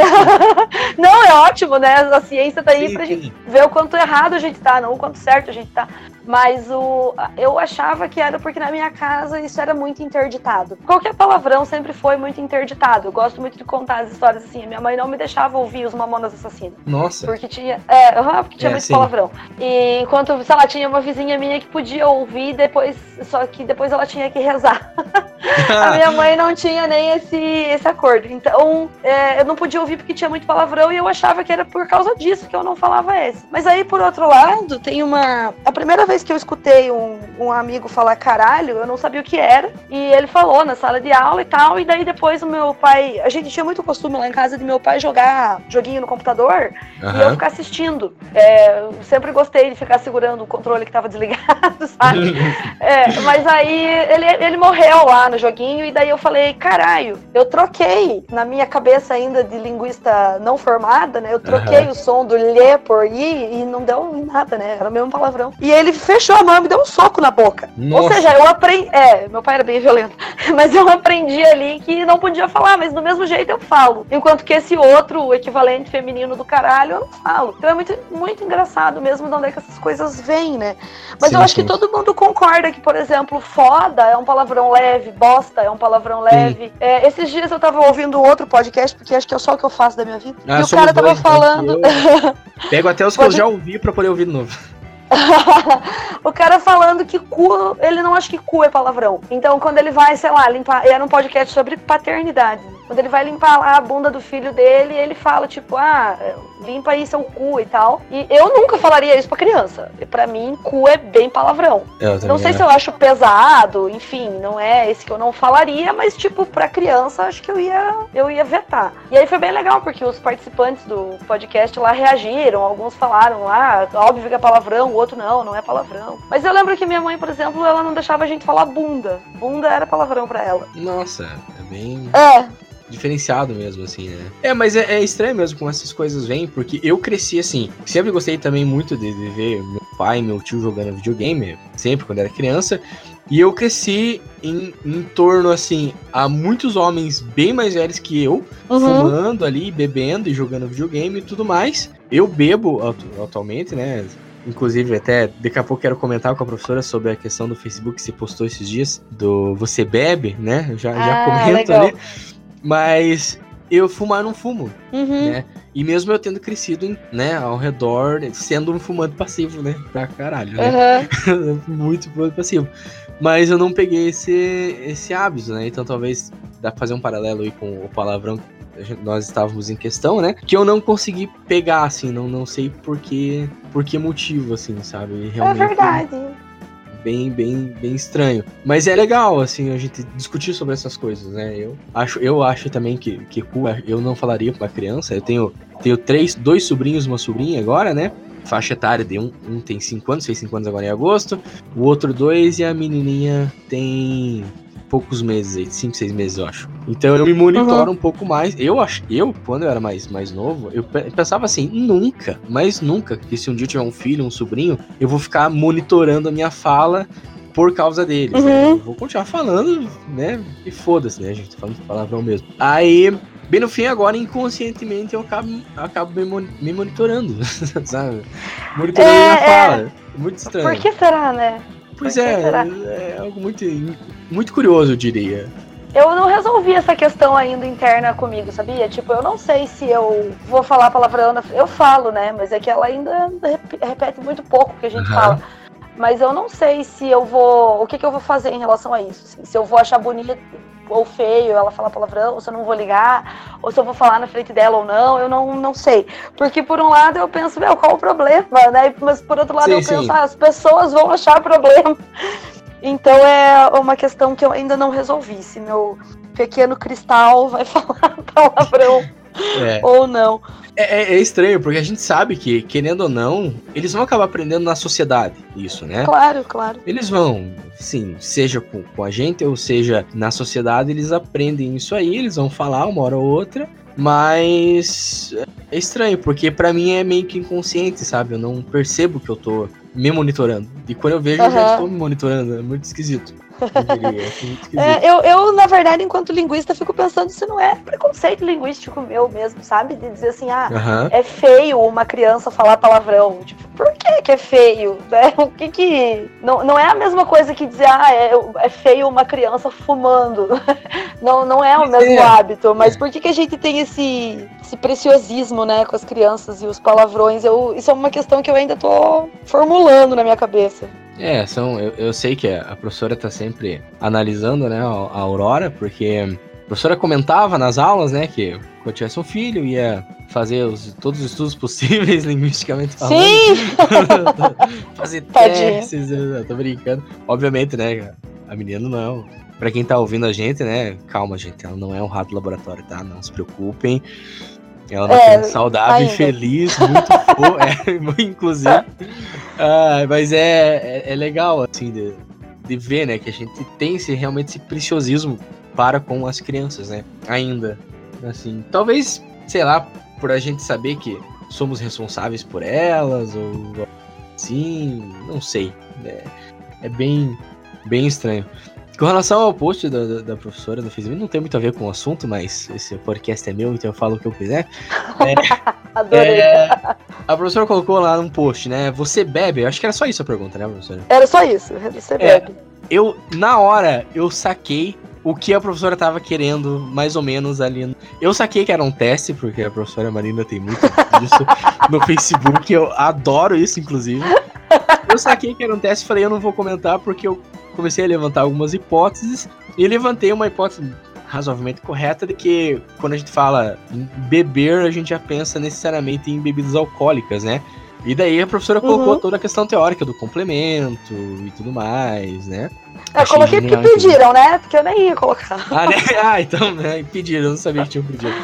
não, é ótimo, né? A ciência tá aí sim, pra sim. gente ver o quanto errado a gente tá, não o quanto certo a gente tá. Mas o, eu achava que era porque na minha casa isso era muito interditado. Qualquer palavrão sempre foi muito interditado. Eu gosto muito de contar as histórias assim. A minha mãe não me deixava ouvir os Mamonas Assassinos. Porque Porque tinha. É, porque tinha é, muito sim. palavrão. E enquanto, sei lá, tinha uma vizinha minha que podia ouvir depois. Só que depois ela tinha que rezar. a minha mãe não tinha nem esse, esse acordo. Então, é, eu não podia ouvir porque tinha muito palavrão e eu achava que era por causa disso que eu não falava esse. Mas aí, por outro lado, tem uma. A primeira vez que eu escutei um, um amigo falar caralho, eu não sabia o que era. E ele falou na sala de aula e tal. E daí depois o meu pai. A gente tinha muito costume lá em casa de meu pai jogar joguinho no computador uhum. e eu ficar assistindo. É, eu sempre gostei de ficar segurando o controle que tava desligado, sabe? é, mas aí ele, ele morreu lá no joguinho e daí eu falei, caralho, eu troquei na minha cabeça ainda de linguista não formada, né? Eu troquei uhum. o som do lhe por i e não deu nada, né? Era o mesmo palavrão. E ele fechou a mão e me deu um soco na boca. Nossa. Ou seja, eu aprendi. É, meu pai era bem violento. Mas eu aprendi ali que não podia falar, mas do mesmo jeito eu falo. Enquanto que esse outro, o equivalente feminino do caralho, eu não falo. Então é muito, muito engraçado mesmo de onde é que essas coisas vêm, né? Mas sim, eu acho sim. que todo mundo concorda que, por exemplo, foda é um palavrão leve, bosta é um palavrão leve. É, esses dias eu tava ouvindo outro podcast, porque acho que é só o que eu faço da minha vida. Ah, e o cara tava dois, falando. Eu... Pego até os que Pode... eu já ouvi pra poder ouvir de novo. o cara falando que cu, ele não acha que cu é palavrão. Então, quando ele vai, sei lá, limpar. Era um podcast sobre paternidade. Quando ele vai limpar lá a bunda do filho dele, ele fala, tipo, ah, limpa aí seu cu e tal. E eu nunca falaria isso pra criança. Pra mim, cu é bem palavrão. não sei é. se eu acho pesado, enfim, não é esse que eu não falaria, mas, tipo, pra criança, acho que eu ia, eu ia vetar. E aí foi bem legal, porque os participantes do podcast lá reagiram, alguns falaram lá, ah, óbvio que é palavrão, o outro não, não é palavrão. Mas eu lembro que minha mãe, por exemplo, ela não deixava a gente falar bunda. Bunda era palavrão pra ela. Nossa, é bem. É, diferenciado mesmo, assim, né? É, mas é, é, estranho mesmo como essas coisas vêm, porque eu cresci assim. Sempre gostei também muito de, de ver meu pai e meu tio jogando videogame, sempre quando era criança. E eu cresci em, em torno, assim, a muitos homens bem mais velhos que eu, uhum. fumando ali, bebendo e jogando videogame e tudo mais. Eu bebo atualmente, né? Inclusive, até daqui a pouco quero comentar com a professora sobre a questão do Facebook que se postou esses dias, do você bebe, né? Já, ah, já comento legal. ali. Mas eu fumar não fumo, uhum. né? E mesmo eu tendo crescido, né, ao redor, sendo um fumante passivo, né? Pra caralho, né? Uhum. muito fumante passivo. Mas eu não peguei esse, esse hábito, né? Então talvez dá pra fazer um paralelo aí com o palavrão que nós estávamos em questão, né? Que eu não consegui pegar, assim, não, não sei por que, por que motivo, assim, sabe? É Realmente, é verdade bem, bem, bem estranho. Mas é legal, assim, a gente discutir sobre essas coisas, né? Eu acho, eu acho também que, que eu não falaria pra criança. Eu tenho, tenho três, dois sobrinhos uma sobrinha agora, né? Faixa etária de um, um tem 5 anos, fez 5 anos agora em agosto. O outro dois e a menininha tem poucos meses aí, 5, 6 meses, eu acho. Então eu me monitoro uhum. um pouco mais. Eu acho, eu, quando eu era mais, mais novo, eu pensava assim, nunca, mas nunca, que se um dia eu tiver um filho, um sobrinho, eu vou ficar monitorando a minha fala por causa deles. Né? Uhum. Né? vou continuar falando, né? E foda-se, né? A gente tá falando palavrão mesmo. Aí, bem no fim, agora, inconscientemente, eu acabo, acabo me, monitorando, sabe? Monitorando é, minha fala. É... Muito estranho. Por que será, né? Pois é, é algo muito, muito curioso, eu diria. Eu não resolvi essa questão ainda interna comigo, sabia? Tipo, eu não sei se eu vou falar palavrão. Eu falo, né? Mas é que ela ainda repete muito pouco o que a gente uhum. fala. Mas eu não sei se eu vou. O que, que eu vou fazer em relação a isso? Assim, se eu vou achar bonito ou feio ela falar palavrão, ou se eu não vou ligar, ou se eu vou falar na frente dela ou não, eu não, não sei. Porque por um lado eu penso, meu, qual o problema, né? Mas por outro lado sim, eu sim. penso, ah, as pessoas vão achar problema. Então é uma questão que eu ainda não resolvi. Se meu pequeno cristal vai falar palavrão é. ou não. É, é, é, estranho, porque a gente sabe que, querendo ou não, eles vão acabar aprendendo na sociedade isso, né? Claro, claro. Eles vão, sim, seja com, com a gente ou seja na sociedade, eles aprendem isso aí, eles vão falar uma hora ou outra. Mas é estranho, porque para mim é meio que inconsciente, sabe? Eu não percebo que eu tô me monitorando. E quando eu vejo, uhum. eu já estou me monitorando. É muito esquisito. Eu, é, eu, eu, na verdade, enquanto linguista, fico pensando se não é preconceito linguístico meu mesmo, sabe? De dizer assim, ah, uhum. é feio uma criança falar palavrão. Tipo, por que que é feio? Né? O que que... Não, não é a mesma coisa que dizer, ah, é, é feio uma criança fumando. Não, não é o mesmo é. hábito, mas por que que a gente tem esse, esse preciosismo, né, com as crianças e os palavrões? Eu, isso é uma questão que eu ainda tô formulando na minha cabeça. É, são, eu, eu sei que a professora está sempre analisando, né, a, a Aurora, porque a professora comentava nas aulas, né, que quando tivesse um filho ia fazer os, todos os estudos possíveis linguisticamente falando. Sim! fazer testes, eu tô brincando. Obviamente, né, a menina não. Pra quem tá ouvindo a gente, né, calma, gente, ela não é um rato laboratório, tá? Não se preocupem. Ela é, é saudável ainda. e feliz, muito boa, é, inclusive. Ah, mas é, é, é, legal, assim, de, de ver, né, que a gente tem esse, realmente esse preciosismo para com as crianças, né, ainda. Assim, talvez, sei lá, por a gente saber que somos responsáveis por elas, ou assim, não sei. É, é bem, bem estranho. Com relação ao post da, da, da, professora do Facebook, não tem muito a ver com o assunto, mas esse podcast é meu, então eu falo o que eu quiser. É, Adorei. É, a professora colocou lá um post, né? Você bebe? Eu acho que era só isso a pergunta, né, professora? Era só isso, você é, bebe. Eu, na hora, eu saquei o que a professora tava querendo, mais ou menos ali. Eu saquei que era um teste, porque a professora Marina tem muito disso no Facebook. Eu adoro isso, inclusive. Eu saquei que era um teste e falei, eu não vou comentar porque eu comecei a levantar algumas hipóteses e levantei uma hipótese razoavelmente correta de que quando a gente fala em beber, a gente já pensa necessariamente em bebidas alcoólicas, né? E daí a professora colocou uhum. toda a questão teórica do complemento e tudo mais, né? Eu Achei coloquei porque pediram, né? Porque eu nem ia colocar. Ah, né? ah então, né? Pediram, eu não sabia que tinham pedido.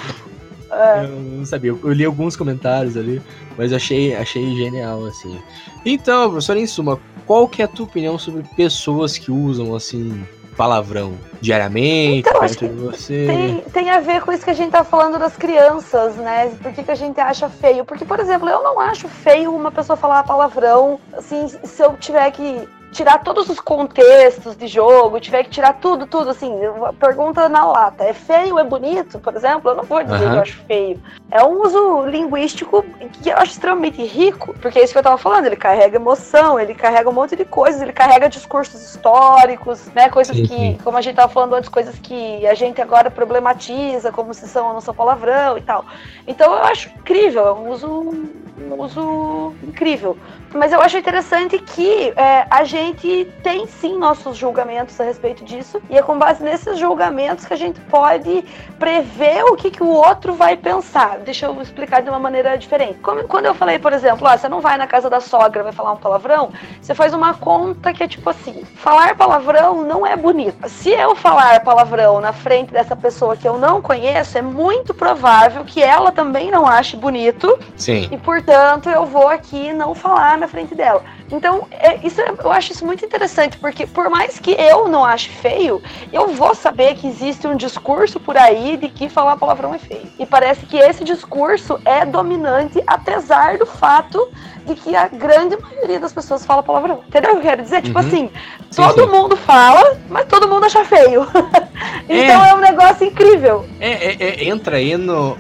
É. Eu não sabia, eu li alguns comentários ali, mas achei, achei genial, assim. Então, professor, em suma, qual que é a tua opinião sobre pessoas que usam, assim, palavrão diariamente então, perto de você? Tem, tem a ver com isso que a gente tá falando das crianças, né? Por que, que a gente acha feio? Porque, por exemplo, eu não acho feio uma pessoa falar palavrão, assim, se eu tiver que tirar todos os contextos de jogo, tiver que tirar tudo, tudo, assim, pergunta na lata, é feio, é bonito, por exemplo? Eu não vou dizer uhum. que eu acho feio. É um uso linguístico que eu acho extremamente rico, porque é isso que eu tava falando, ele carrega emoção, ele carrega um monte de coisas, ele carrega discursos históricos, né, coisas sim, que, sim. como a gente tava falando antes, coisas que a gente agora problematiza, como se são ou não são palavrão e tal. Então eu acho incrível, é um uso, um uso incrível. Mas eu acho interessante que é, a gente tem sim nossos julgamentos a respeito disso, e é com base nesses julgamentos que a gente pode prever o que, que o outro vai pensar. Deixa eu explicar de uma maneira diferente. Como, quando eu falei, por exemplo, ah, você não vai na casa da sogra, vai falar um palavrão, você faz uma conta que é tipo assim: falar palavrão não é bonito. Se eu falar palavrão na frente dessa pessoa que eu não conheço, é muito provável que ela também não ache bonito. Sim. E portanto eu vou aqui não falar na frente dela. Então, é, isso é, eu acho isso muito interessante, porque por mais que eu não ache feio, eu vou saber que existe um discurso por aí de que falar palavrão é feio. E parece que esse discurso é dominante, apesar do fato de que a grande maioria das pessoas fala palavrão. Entendeu o que eu quero dizer? Tipo Uhum. assim, Sim, todo sim. mundo fala, mas todo mundo acha feio. então é. um negócio incrível. É, é- é- entra aí no.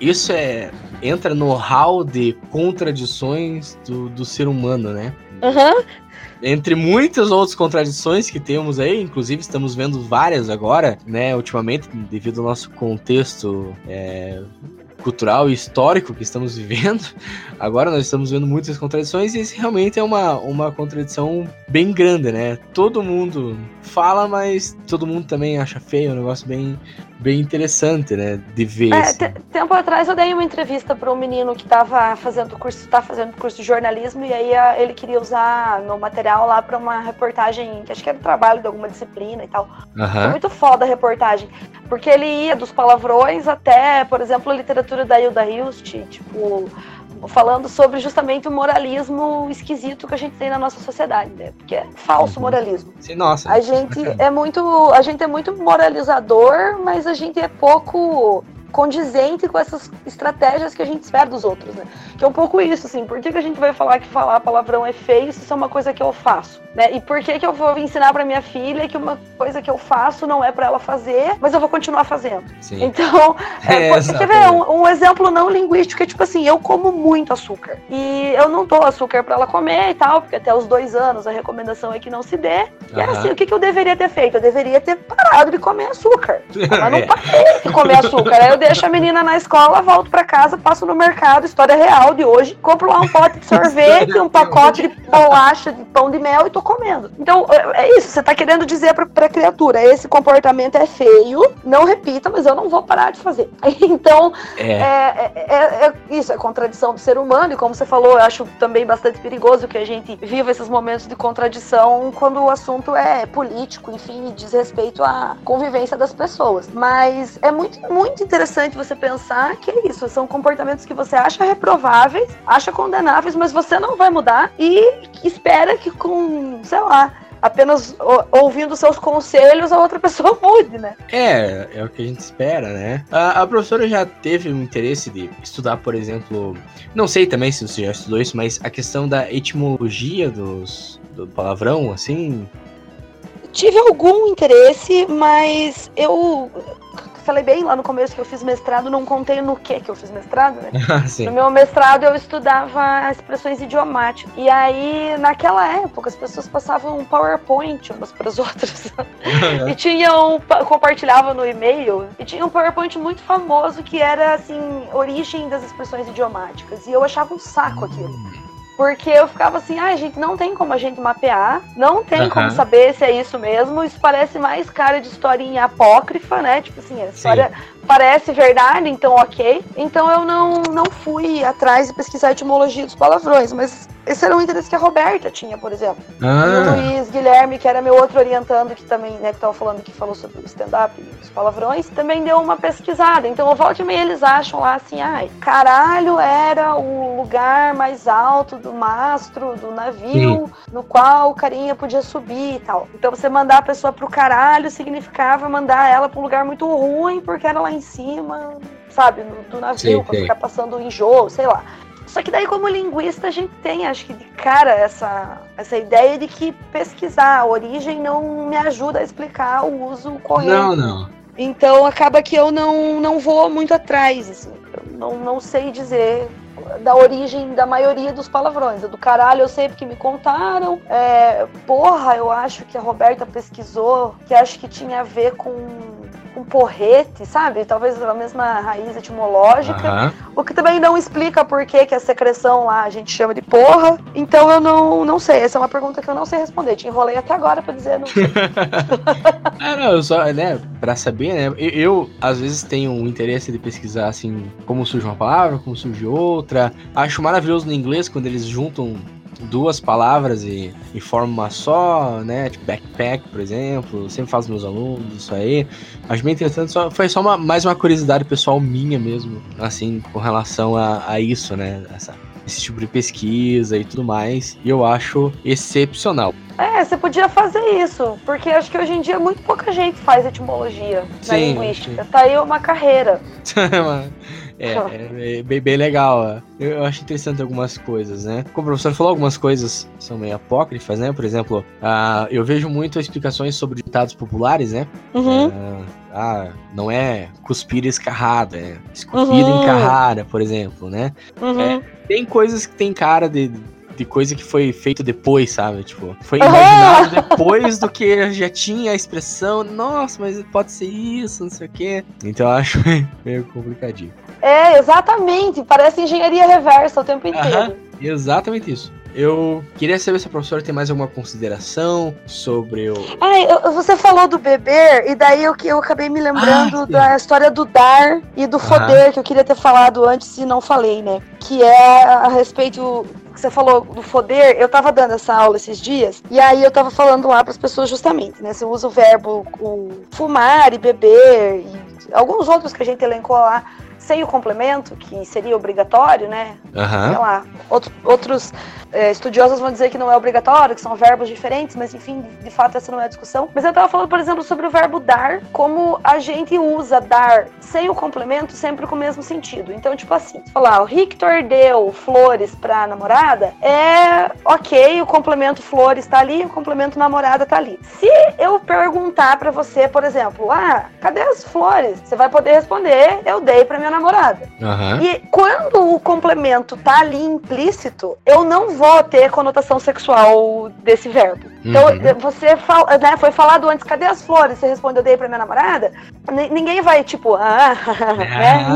Isso é. Entra no hall de contradições do, do ser humano, né? Aham. Entre muitas outras contradições que temos aí, inclusive estamos vendo várias agora, né, ultimamente, devido ao nosso contexto é, cultural e histórico que estamos vivendo. Agora nós estamos vendo muitas contradições e esse realmente é uma, uma contradição bem grande, né? Todo mundo fala, mas todo mundo também acha feio, é um negócio bem, bem interessante, né? De ver. É, assim. te- tempo atrás eu dei uma entrevista para um menino que estava fazendo curso, tá fazendo curso de jornalismo e aí a- ele queria usar meu material lá para uma reportagem, que acho que era trabalho de alguma disciplina e tal. Foi Aham. muito foda a reportagem, porque ele ia dos palavrões até, por exemplo, a literatura da Hilda Hilst, tipo, falando sobre justamente o moralismo esquisito que a gente tem na nossa sociedade, né? Porque é falso Uhum. moralismo. Sim, nossa. A gente é muito, a gente é muito moralizador, mas a gente é pouco condizente com essas estratégias que a gente espera dos outros, né? Que é um pouco isso, assim, por que, que a gente vai falar que falar palavrão é feio se isso é uma coisa que eu faço, né? E por que que eu vou ensinar pra minha filha que uma coisa que eu faço não é pra ela fazer, mas eu vou continuar fazendo? Sim. Então, é, É, quer ver exatamente. um, um exemplo não linguístico, é tipo assim, eu como muito açúcar. E eu não dou açúcar pra ela comer e tal, porque até os dois anos a recomendação é que não se dê. E Aham. assim, o que, que eu deveria ter feito? Eu deveria ter parado de comer açúcar. Mas não É. parei de comer açúcar. Deixo a menina na escola, volto pra casa, passo no mercado, história real de hoje, compro lá um pote de sorvete, um pacote de bolacha, de pão de mel e tô comendo. Então, é é isso, você tá querendo dizer pra, pra criatura, esse comportamento é feio, não repita, mas eu não vou parar de fazer. Então, É. é, é- é- é isso, é contradição do ser humano, e como você falou, eu acho também bastante perigoso que a gente viva esses momentos de contradição quando o assunto é político, enfim, e diz respeito à convivência das pessoas. Mas é muito, muito interessante você pensar que é isso, são comportamentos que você acha reprováveis, acha condenáveis, mas você não vai mudar e espera que com, sei lá, apenas ouvindo seus conselhos a outra pessoa mude, né? É, é o que a gente espera, né? A, a professora já teve um interesse de estudar, por exemplo, não sei também se você já estudou isso, mas a questão da etimologia dos, do palavrão, assim. Tive algum interesse, mas eu falei bem lá no começo que eu fiz mestrado, não contei no que que eu fiz mestrado, né? assim. No meu mestrado eu estudava expressões idiomáticas. E aí, naquela época, as pessoas passavam um PowerPoint umas para as outras. e tinham, pa- compartilhavam no e-mail, e tinha um PowerPoint muito famoso que era assim, origem das expressões idiomáticas. E eu achava um saco aquilo. Porque eu ficava assim, ai, gente, não tem como a gente mapear, não tem Aham. como saber se é isso mesmo. Isso parece mais cara de historinha apócrifa, né? Tipo assim, a história parece verdade, então ok. Então eu não, não fui atrás de pesquisar a etimologia dos palavrões, mas esse era um interesse que a Roberta tinha, por exemplo. E o Ah, Luiz Guilherme, que era meu outro orientando, que também, né, que tava falando que falou sobre o stand-up e os palavrões, também deu uma pesquisada. Então, o volta e meia eles acham lá assim, ai, caralho era o lugar mais alto do mastro do navio, no qual o carinha podia subir e tal. Então, você mandar a pessoa pro caralho significava mandar ela pra um lugar muito ruim, porque era lá em cima, sabe, no- do navio, sim. ficar passando enjoo, sei lá. Só que daí, como linguista, a gente tem, acho que de cara, essa, essa ideia de que pesquisar a origem não me ajuda a explicar o uso correto. não, não. Então acaba que eu não, não vou muito atrás, assim. Eu não, não sei dizer da origem da maioria dos palavrões. A do caralho eu sei porque me contaram. É, porra, eu acho que a Roberta pesquisou, que acho que tinha a ver com, com porrete, sabe? Talvez a mesma raiz etimológica. Aham. O que também não explica por que, que a secreção lá a gente chama de porra. Então eu não, não sei. Essa é uma pergunta que eu não sei responder. Te enrolei até agora pra dizer. Não sei. Ah, não, eu só, né, pra saber, né, eu, eu, às vezes tenho um interesse de pesquisar, assim, como surge uma palavra, como surge outra. Acho maravilhoso no inglês quando eles juntam duas palavras e, e formam uma só, né, tipo backpack, por exemplo, Eu sempre faço meus alunos isso aí. Acho bem interessante, só, foi só uma, mais uma curiosidade pessoal minha mesmo, assim, com relação a, a isso, né, essa esse tipo de pesquisa e tudo mais. E eu acho excepcional. É, você podia fazer isso, porque acho que hoje em dia muito pouca gente faz etimologia na Sim, linguística. Tá aí uma carreira. É, é, bem, bem legal. Eu, eu acho interessante algumas coisas, né? Como o professor falou, algumas coisas são meio apócrifas, né? Por exemplo, uh, eu vejo muito explicações sobre ditados populares, né? Uhum. Uh, ah, não é cuspir escarrada, é esculpir Uhum. em carrara, por exemplo, né? Uhum. É, tem coisas que tem cara de, de coisa que foi feito depois, sabe? Tipo, foi Aham. imaginado depois do que já tinha a expressão. Nossa, mas pode ser isso, não sei o quê. Então eu acho meio complicadinho. É, exatamente. Parece engenharia reversa o tempo inteiro. Aham. Exatamente isso. Eu queria saber se a professora tem mais alguma consideração sobre o. Ai, eu- você falou do beber, e daí eu, que- eu acabei me lembrando Ah, da história do dar e do foder, que eu queria ter falado antes e não falei, né? Que é a respeito. que Você falou do foder, eu tava dando essa aula esses dias, e aí eu tava falando lá para as pessoas justamente, né? Você usa o verbo o fumar e beber, e alguns outros que a gente elencou lá, sem o complemento, que seria obrigatório, né? sei Aham. lá, outro- outros é, estudiosos vão dizer que não é obrigatório, que são verbos diferentes, mas enfim, de, fato essa não é a discussão. Mas eu tava falando, por exemplo, sobre o verbo dar, como a gente usa dar sem o complemento sempre com o mesmo sentido. Então, tipo assim, falar o Victor deu flores pra namorada, é ok, o complemento flores tá ali, o complemento namorada tá ali. Se eu perguntar pra você, por exemplo, ah, cadê as flores? Você vai poder responder, eu dei pra minha namorada. Aham. E quando o complemento tá ali implícito, eu não vou ter conotação sexual desse verbo. Então, Uhum. você fala, né, foi falado antes, cadê as flores? Você respondeu, dei pra minha namorada? N- ninguém vai, tipo, ah, né?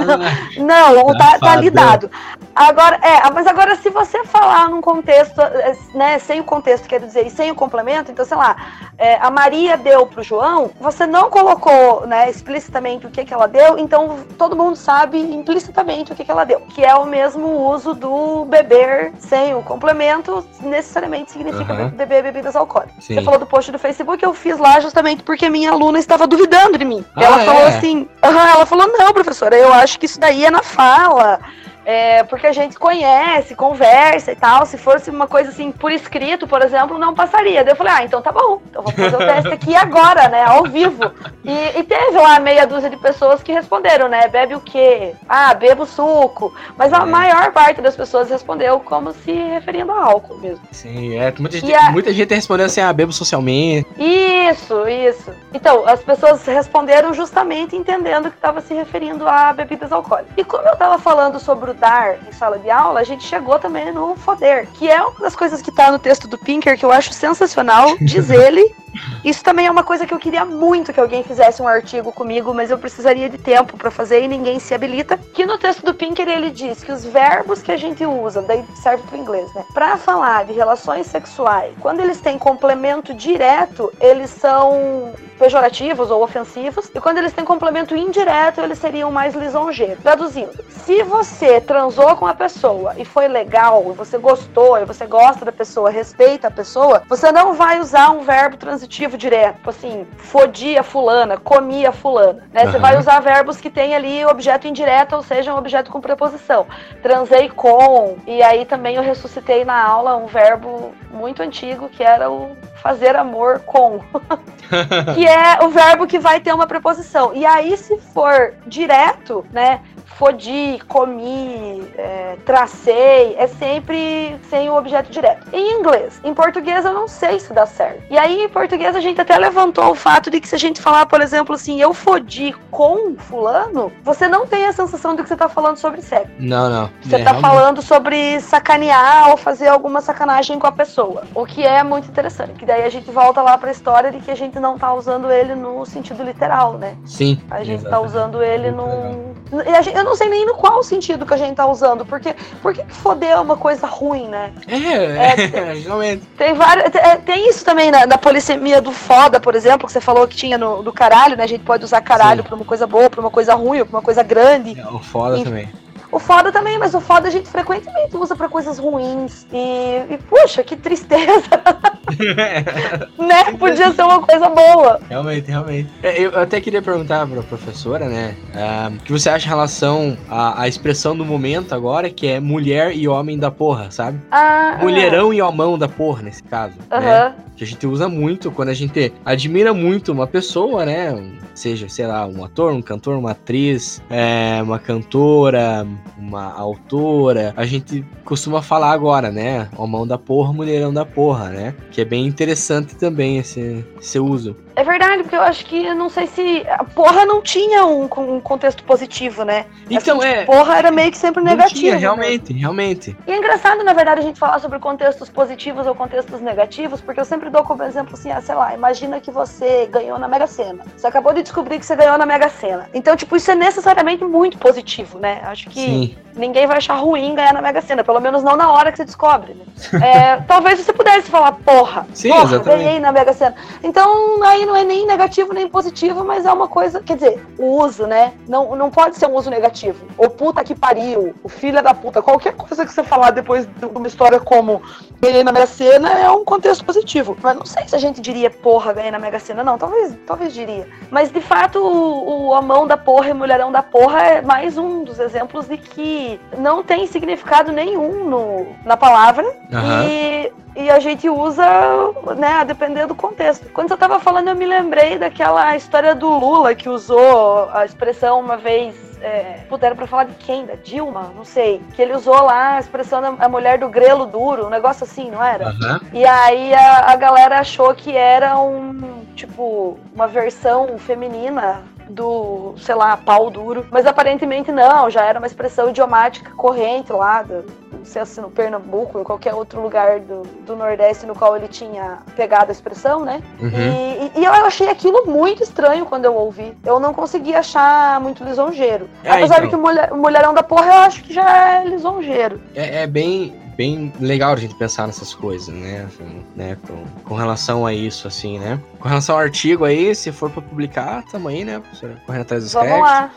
Não, não tá, tá ali Safado. dado. Agora, é, mas agora se você falar num contexto, eh, né, sem o contexto, quer dizer, e sem o complemento, então, sei lá, é, a Maria deu pro João, você não colocou, né, explicitamente o que que ela deu, então todo mundo sabe implicitamente o que que ela deu, que é o mesmo uso do beber sem o complemento, necessariamente significa be- beber bebidas alcoólicas. Sim. Você falou do post do Facebook, eu fiz lá justamente porque minha aluna estava duvidando de mim. Ah, ela falou é? assim, aham, ela falou, não, professora, eu acho que isso daí é na fala. É, porque a gente conhece, conversa e tal. Se fosse uma coisa assim, por escrito, por exemplo, não passaria. Daí eu falei, ah, então tá bom. Então vou fazer o teste aqui agora, né? Ao vivo. E, e teve lá meia dúzia de pessoas que responderam, né? Bebe o quê? Ah, bebo suco. Mas a É. maior parte das pessoas respondeu como se referindo a álcool mesmo. Sim, é. Muita gente, a- muita gente respondeu assim, ah, bebo socialmente. Isso, isso. Então, as pessoas responderam justamente entendendo que estava se referindo a bebidas alcoólicas. E como eu estava falando sobre em sala de aula, a gente chegou também no foder, que é uma das coisas que está no texto do Pinker que eu acho sensacional, diz ele. Isso também é uma coisa que eu queria muito que alguém fizesse um artigo comigo, mas eu precisaria de tempo para fazer e ninguém se habilita. Que no texto do Pinker ele diz que os verbos que a gente usa, daí serve para inglês, né? Para falar de relações sexuais, quando eles têm complemento direto, eles são pejorativos ou ofensivos, e quando eles têm complemento indireto, eles seriam mais lisonjeiros. Traduzindo, se você transou com a pessoa e foi legal, e você gostou, e você gosta da pessoa, respeita a pessoa, você não vai usar um verbo transitivo direto, tipo assim, fodia fulana, comia fulana, né? Você Aham. vai usar verbos que tem ali objeto indireto, ou seja, um objeto com preposição. Transei com, e aí também eu ressuscitei na aula um verbo muito antigo que era o fazer amor com que é o verbo que vai ter uma preposição. E aí, se for direto, né? Fodi, comi, é, tracei, é sempre sem o objeto direto. Em inglês, em português eu não sei se dá certo. E aí, em português, a gente até levantou o fato de que se a gente falar, por exemplo, assim, eu fodi com fulano, você não tem a sensação de que você tá falando sobre sexo. Não, não. Você É, tá realmente. falando sobre sacanear ou fazer alguma sacanagem com a pessoa. O que é muito interessante. Que daí a gente volta lá pra história de que a gente não tá usando ele no sentido literal, né? Sim. A gente tá exatamente. usando ele num. Eu não sei nem no qual sentido que a gente tá usando, porque por que foder é uma coisa ruim, né? É, é, realmente. Tem vários. Tem, é, tem isso também na, na polissemia do foda, por exemplo, que você falou que tinha no, do caralho, né? A gente pode usar caralho Sim. pra uma coisa boa, pra uma coisa ruim, ou pra uma coisa grande. É, o foda Enfim. também. O foda também, mas o foda a gente frequentemente usa pra coisas ruins. E, e puxa, que tristeza. né? Podia ser uma coisa boa. Realmente, realmente. É, Eu até queria perguntar pra professora, né? ah, O que você acha em relação à, à expressão do momento agora, que é mulher e homem da porra, sabe? Ah, Mulherão e homão da porra, nesse caso. Aham. né? Que a gente usa muito quando a gente admira muito uma pessoa, né? Um- Seja, sei lá, um ator, um cantor, uma atriz, é, uma cantora, uma autora. A gente costuma falar agora, né? Homão da porra, mulherão da porra, né? Que é bem interessante também esse, esse uso. É verdade, porque eu acho que eu não sei se. A porra não tinha um, um contexto positivo, né? Então, Assim, é. tipo, Porra era meio que sempre negativo. tinha, né? realmente, realmente. E é engraçado, na verdade, a gente falar sobre contextos positivos ou contextos negativos, porque eu sempre dou como exemplo assim, ah, sei lá, imagina que você ganhou na Mega Sena. Você acabou de descobrir que você ganhou na Mega Sena. Então, tipo, isso é necessariamente muito positivo, né? Acho que Sim. Ninguém vai achar ruim ganhar na Mega Sena, pelo menos não na hora que você descobre, né? É, talvez você pudesse falar, porra, Sim, porra, exatamente. ganhei na Mega Sena. Então, aí não é nem negativo nem positivo, mas é uma coisa, quer dizer, o uso, né? Não, não pode ser um uso negativo. O puta que pariu, o filho da puta, qualquer coisa que você falar depois de uma história como ganhei na Mega Sena é um contexto positivo. Mas não sei se a gente diria porra, ganhei na Mega Sena, não, talvez, talvez diria. Mas de fato, o, o a mão da porra e o mulherão da porra é mais um dos exemplos de que não tem significado nenhum no, na palavra Aham. e, e a gente usa, né, a depender do contexto. Quando você tava falando, eu me lembrei daquela história do Lula que usou a expressão uma vez. É, puderam pra falar de quem? Da Dilma? Não sei. Que ele usou lá a expressão da a mulher do grelo duro, um negócio assim, não era? Aham. E aí a, a galera achou que era um, tipo, uma versão feminina do, sei lá, pau duro. Mas aparentemente não, já era uma expressão idiomática corrente lá, do, não sei se no Pernambuco, em qualquer outro lugar do, do Nordeste no qual ele tinha pegado a expressão, né? Uhum. E, e- eu achei aquilo muito estranho quando eu ouvi. Eu não consegui achar muito lisonjeiro. É, Apesar então. de que o, mulher, mulherão da porra eu acho que já é lisonjeiro. É, é bem, bem legal a gente pensar nessas coisas, né? Assim, né? Com, com relação a isso, assim, né? Com relação ao artigo aí, se for pra publicar, tamo aí, né, professora? Correndo atrás dos Vamos créditos. lá,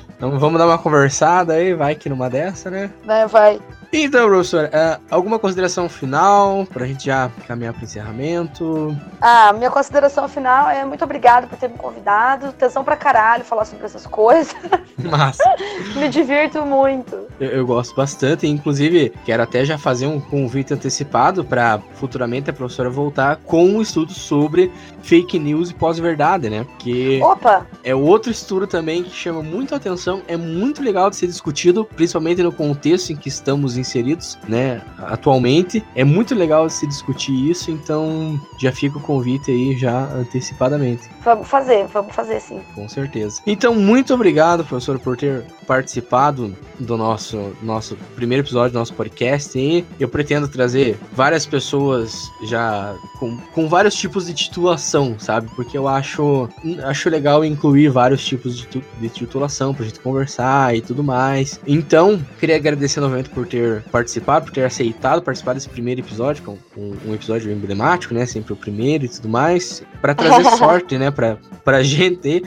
Então vamos dar uma conversada aí, vai que numa dessa, né? né? Vai. Então, professora, ah, alguma consideração final pra gente já caminhar pro encerramento? Ah, minha consideração final é muito obrigada por ter me convidado. Atenção pra caralho falar sobre essas coisas. Mas me divirto muito. eu, eu gosto bastante, inclusive quero até já fazer um convite antecipado pra futuramente a professora voltar com um estudo sobre fake news e pós-verdade, né? Porque Opa, é outro estudo também que chama muito a atenção, é muito legal de ser discutido, principalmente no contexto em que estamos inseridos, né, atualmente. É muito legal se discutir isso, então já fica o convite aí já antecipadamente, vamos fazer, vamos fazer sim. com certeza. Então, muito obrigado, professor, por ter participado do nosso nosso primeiro episódio do nosso podcast e eu pretendo trazer várias pessoas já com, com vários tipos de titulação, sabe? Porque eu acho acho legal incluir vários tipos de, de titulação pra gente conversar e tudo mais. Então, queria agradecer novamente por ter participado, por ter aceitado participar desse primeiro episódio, que é um, um episódio emblemático, né? Sempre o primeiro e tudo mais, Pra trazer sorte, né, pra, pra gente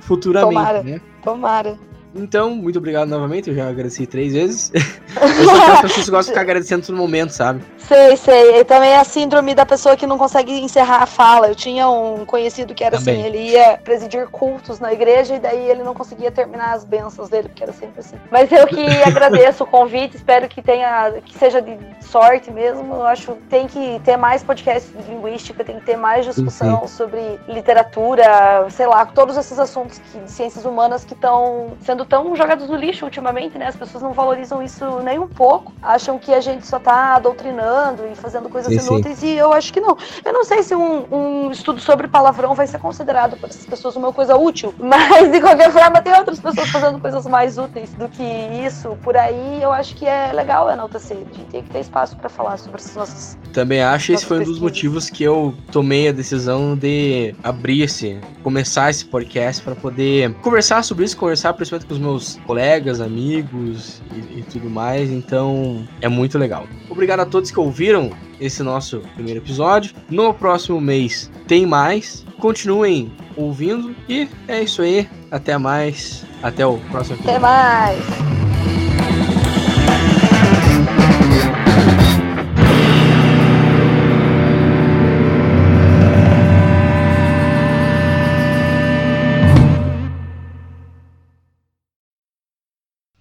futuramente, Tomara. né? Tomara. Então, muito obrigado novamente. Eu já agradeci três vezes. eu sou que gostam de ficar agradecendo todo momento, sabe? Sei, sei. E também é a síndrome da pessoa que não consegue encerrar a fala. Eu tinha um conhecido que era Também. assim, ele ia presidir cultos na igreja e daí ele não conseguia terminar as bênçãos dele, porque era sempre assim. Mas eu que agradeço o convite, espero que tenha, que seja de sorte mesmo. Eu acho que tem que ter mais podcast de linguística, tem que ter mais discussão sobre literatura, sei lá, todos esses assuntos que- de ciências humanas que estão sendo tão jogados no lixo ultimamente, né? As pessoas não valorizam isso nem um pouco. Acham que a gente só tá doutrinando e fazendo coisas Sim, sim. inúteis e eu acho que não. Eu não sei se um, um estudo sobre palavrão vai ser considerado por essas pessoas uma coisa útil, mas de qualquer forma tem outras pessoas fazendo coisas mais úteis do que isso por aí. Eu acho que é legal enaltecer. A gente tem que ter espaço para falar sobre essas nossas. Também acho esse Nossa, foi um dos motivos que eu tomei a decisão de abrir esse, começar esse podcast para poder conversar sobre isso, conversar principalmente com os meus colegas, amigos e, e tudo mais. Então é muito legal. Obrigado a todos que ouviram esse nosso primeiro episódio. No próximo mês tem mais. Continuem ouvindo e é isso aí. Até mais. Até o próximo episódio. Até mais!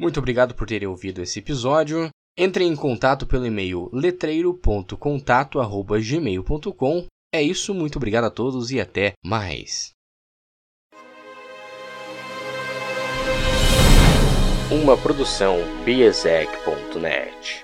Muito obrigado por terem ouvido esse episódio. Entre em contato pelo e-mail letreiro.contato@gmail.com. É isso, muito obrigado a todos e até mais. Uma produção biesec.net